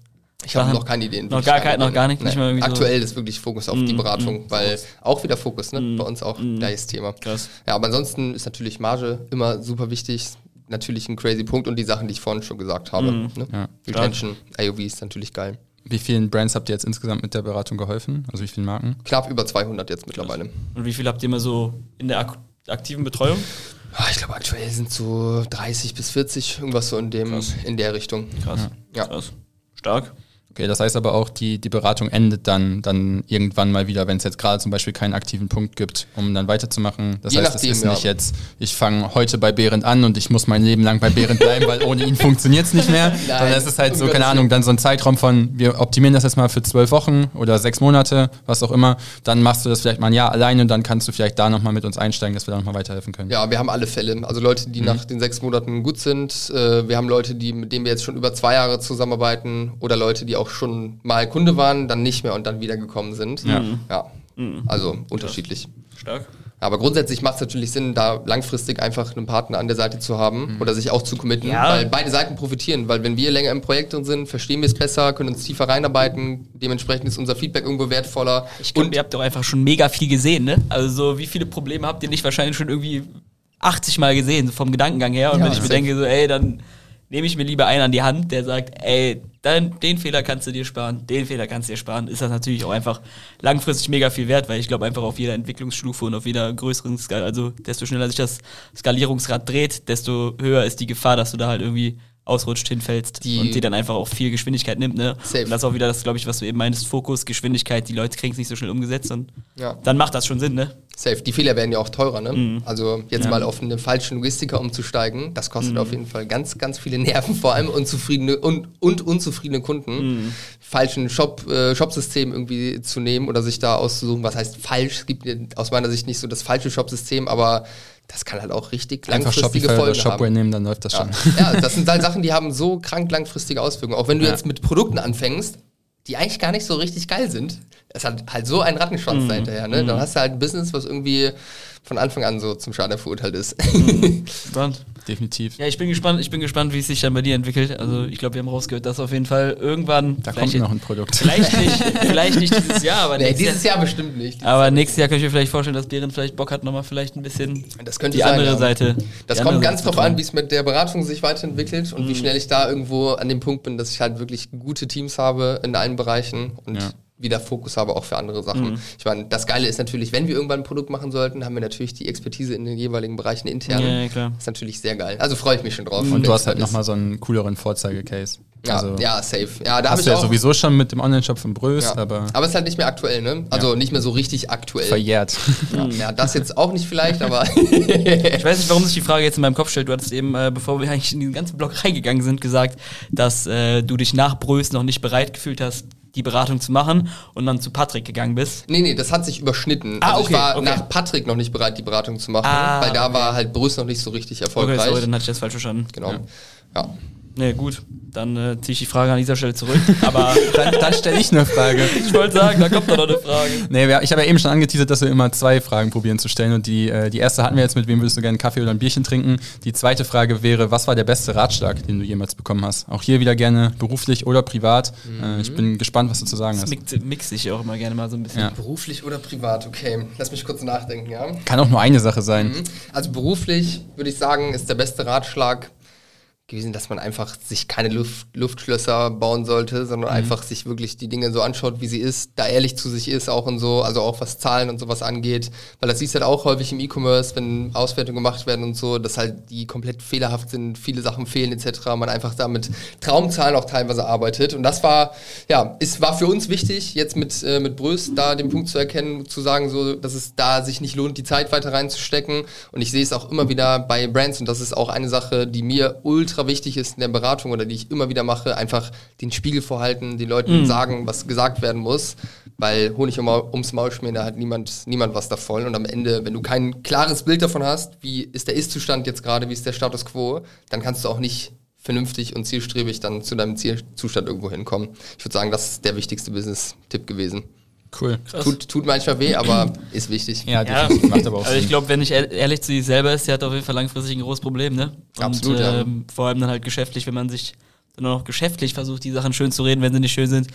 Ich habe noch keine Ideen. Noch gar keine kein- noch gar nicht, nicht Nee. mal irgendwie so- Mm, Aktuell ist wirklich Fokus auf die Beratung, weil auch wieder Fokus, ne? Bei uns auch gleiches Thema. Krass. Ja, aber ansonsten ist natürlich Marge immer super wichtig. Natürlich ein crazy Punkt und die Sachen, die ich vorhin schon gesagt habe. Mm. Ne? Ja. Retention, AOV ist natürlich geil. Wie vielen Brands habt ihr jetzt insgesamt mit der Beratung geholfen? Also wie vielen Marken? Knapp über 200 jetzt mittlerweile. Und wie viel habt ihr immer so in der ak aktiven Betreuung? Ah, Ich glaube, aktuell sind so 30 bis 40, irgendwas so in, dem, in der Richtung. Krass. Ja. Krass. Stark. Okay, das heißt aber auch, die, die Beratung endet dann, dann irgendwann mal wieder, wenn es jetzt gerade zum Beispiel keinen aktiven Punkt gibt, um dann weiterzumachen. Das Je heißt, nachdem, es ist ja. nicht jetzt, ich fange heute bei Behrendt an und ich muss mein Leben lang bei Behrendt bleiben, weil ohne ihn funktioniert es nicht mehr. Sondern es ist halt so, keine Ahnung, dann so ein Zeitraum von, wir optimieren das jetzt mal für zwölf Wochen oder sechs Monate, was auch immer. Dann machst du das vielleicht mal ein Jahr alleine und dann kannst du vielleicht da nochmal mit uns einsteigen, dass wir da nochmal weiterhelfen können. Ja, wir haben alle Fälle. Also Leute, Mhm. die nach den sechs Monaten gut sind. Äh, wir haben Leute, die, mit denen wir jetzt schon über zwei Jahre zusammenarbeiten. Oder Leute, die auch schon mal Kunde waren, dann nicht mehr und dann wiedergekommen sind. Ja. ja. Also unterschiedlich. Stark. Aber grundsätzlich macht es natürlich Sinn, da langfristig einfach einen Partner an der Seite zu haben oder sich auch zu committen, Ja. weil beide Seiten profitieren. Weil wenn wir länger im Projekt drin sind, verstehen wir es besser, können uns tiefer reinarbeiten. Dementsprechend ist unser Feedback irgendwo wertvoller. Ich glaube, ihr habt doch einfach schon mega viel gesehen, ne? Also so, wie viele Probleme habt ihr nicht wahrscheinlich schon irgendwie 80 Mal gesehen, so vom Gedankengang her. Und Ja, wenn ich mir denke, so, ey, dann nehme ich mir lieber einen an die Hand, der sagt, ey, dann, den Fehler kannst du dir sparen, den Fehler kannst du dir sparen, ist das natürlich auch einfach langfristig mega viel wert, weil ich glaube einfach auf jeder Entwicklungsstufe und auf jeder größeren Skala, also desto schneller sich das Skalierungsrad dreht, desto höher ist die Gefahr, dass du da halt irgendwie ausrutscht, hinfällst Die- und dir dann einfach auch viel Geschwindigkeit nimmt, ne? Safe. Und das ist auch wieder das, glaube ich, was du eben meintest, Fokus, Geschwindigkeit, die Leute kriegen es nicht so schnell umgesetzt und Ja. dann macht das schon Sinn, ne? Safe. Die Fehler werden ja auch teurer, ne? Mhm. Also jetzt mal auf einen falschen Logistiker umzusteigen, das kostet Mhm. auf jeden Fall ganz, ganz viele Nerven, vor allem unzufriedene und, und unzufriedene Kunden. Mhm. Falschen Shop, äh, Shopsystem irgendwie zu nehmen oder sich da auszusuchen, was heißt falsch. Es gibt aus meiner Sicht nicht so das falsche Shopsystem, aber das kann halt auch richtig Einfach langfristige Shopify oder Folgen Shopware haben. nehmen, dann läuft das Ja. schon. ja, das sind halt Sachen, die haben so krank langfristige Auswirkungen. Auch wenn du Ja. jetzt mit Produkten anfängst, die eigentlich gar nicht so richtig geil sind. Es hat halt so einen Rattenschwanz dahinterher. Ne? Dann hast du halt ein Business, was irgendwie von Anfang an so zum Schaden verurteilt ist. Spannend. Definitiv. Ja, ich bin gespannt, ich bin gespannt, wie es sich dann bei dir entwickelt. Also ich glaube, wir haben rausgehört, dass auf jeden Fall irgendwann. Da kommt noch ein Produkt. vielleicht nicht, vielleicht nicht dieses Jahr, aber nee, nächstes dieses Jahr. Jahr bestimmt nicht. Aber nächstes Jahr kann ich mir vielleicht vorstellen, dass Behrend vielleicht Bock hat, nochmal vielleicht ein bisschen Das könnte die sein, andere ja. Seite. Das kommt andere ganz Seite drauf an, wie es mit der Beratung sich weiterentwickelt und wie schnell ich da irgendwo an dem Punkt bin, dass ich halt wirklich gute Teams habe in allen Bereichen und Ja. Wieder Fokus habe auch für andere Sachen. Ich meine, das Geile ist natürlich, wenn wir irgendwann ein Produkt machen sollten, haben wir natürlich die Expertise in den jeweiligen Bereichen intern. Ja, ja, klar. Das ist natürlich sehr geil. Also freue ich mich schon drauf. Und du hast halt nochmal so einen cooleren Vorzeigecase. Ja, also, ja, safe. Ja, da hast du ja auch. sowieso schon mit dem Online-Shop von Brös, ja. aber aber es ist halt nicht mehr aktuell, ne? Also nicht mehr so richtig aktuell. verjährt. Ja, ja, das jetzt auch nicht vielleicht, aber Ich weiß nicht, warum sich die Frage jetzt in meinem Kopf stellt. Du hattest eben, äh, bevor wir eigentlich in diesen ganzen Blog reingegangen sind, gesagt, dass äh, du dich nach Brös noch nicht bereit gefühlt hast, die Beratung zu machen und dann zu Patrick gegangen bist. Nee, nee, das hat sich überschnitten. Ah, also okay, ich war okay. nach Patrick noch nicht bereit, die Beratung zu machen, Ah, weil da okay. war halt Brüss noch nicht so richtig Okay, erfolgreich. sorry, dann hatte ich das falsch verstanden. genau. Ja. Nee, gut. Dann äh, ziehe ich die Frage an dieser Stelle zurück. Aber Dann, dann stelle ich eine Frage. ich wollte sagen, da kommt doch noch eine Frage. Nee, wir, ich habe ja eben schon angeteasert, dass wir immer zwei Fragen probieren zu stellen. Und die, äh, die erste hatten wir jetzt mit, wem würdest du gerne einen Kaffee oder ein Bierchen trinken? Die zweite Frage wäre, was war der beste Ratschlag, den du jemals bekommen hast? Auch hier wieder gerne beruflich oder privat. Äh, ich bin gespannt, was du zu sagen Das hast. mixt, mixe ich auch immer gerne mal so ein bisschen. Ja. Beruflich oder privat? Okay, lass mich kurz nachdenken, ja. Kann auch nur eine Sache sein. Also beruflich würde ich sagen, ist der beste Ratschlag, gewesen, dass man einfach sich keine Luft, Luftschlösser bauen sollte, sondern mhm. einfach sich wirklich die Dinge so anschaut, wie sie ist, da ehrlich zu sich ist auch und so, also auch was Zahlen und sowas angeht, weil das siehst du halt auch häufig im E-Commerce, wenn Auswertungen gemacht werden und so, dass halt die komplett fehlerhaft sind, viele Sachen fehlen etc., man einfach da mit Traumzahlen auch teilweise arbeitet und das war, ja, es war für uns wichtig, jetzt mit, äh, mit Brös da den Punkt zu erkennen, zu sagen so, dass es da sich nicht lohnt, die Zeit weiter reinzustecken und ich sehe es auch immer wieder bei Brands und das ist auch eine Sache, die mir ultra ultra wichtig ist in der Beratung oder die ich immer wieder mache, einfach den Spiegel vorhalten, den Leuten mhm. sagen, was gesagt werden muss, weil Honig um, ums Maul schmieren, da hat niemand, niemand was davon und am Ende, wenn du kein klares Bild davon hast, wie ist der Ist-Zustand jetzt gerade, wie ist der Status Quo, dann kannst du auch nicht vernünftig und zielstrebig dann zu deinem Zielzustand irgendwo hinkommen. Ich würde sagen, das ist der wichtigste Business-Tipp gewesen. Cool. Tut, tut manchmal weh, aber ist wichtig. Ja, ja. macht aber auch Also ich glaube, wenn ich ehrlich zu sich selber ist, der hat auf jeden Fall langfristig ein großes Problem, ne? Und, Absolut, ähm, Vor allem dann halt geschäftlich, wenn man sich dann auch noch geschäftlich versucht, die Sachen schön zu reden, wenn sie nicht schön sind.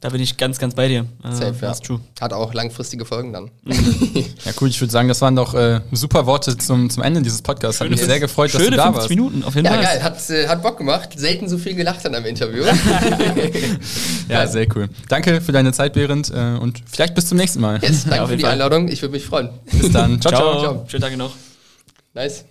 Da bin ich ganz, ganz bei dir. Äh, Safe, ja. True. Hat auch langfristige Folgen dann. ja, cool. Ich würde sagen, das waren doch äh, super Worte zum, zum Ende dieses Podcasts. Hat mich sehr gefreut, dass du da warst. Minuten, auf jeden Fall. Ja, geil. Hat, äh, hat Bock gemacht. Selten so viel gelacht an einem Interview. ja, sehr cool. Danke für deine Zeit, Behrend. Äh, und vielleicht bis zum nächsten Mal. Yes, danke ja, für die Fall. Einladung. Ich würde mich freuen. Bis dann. ciao, ciao. ciao. Schönen Tag noch. Nice.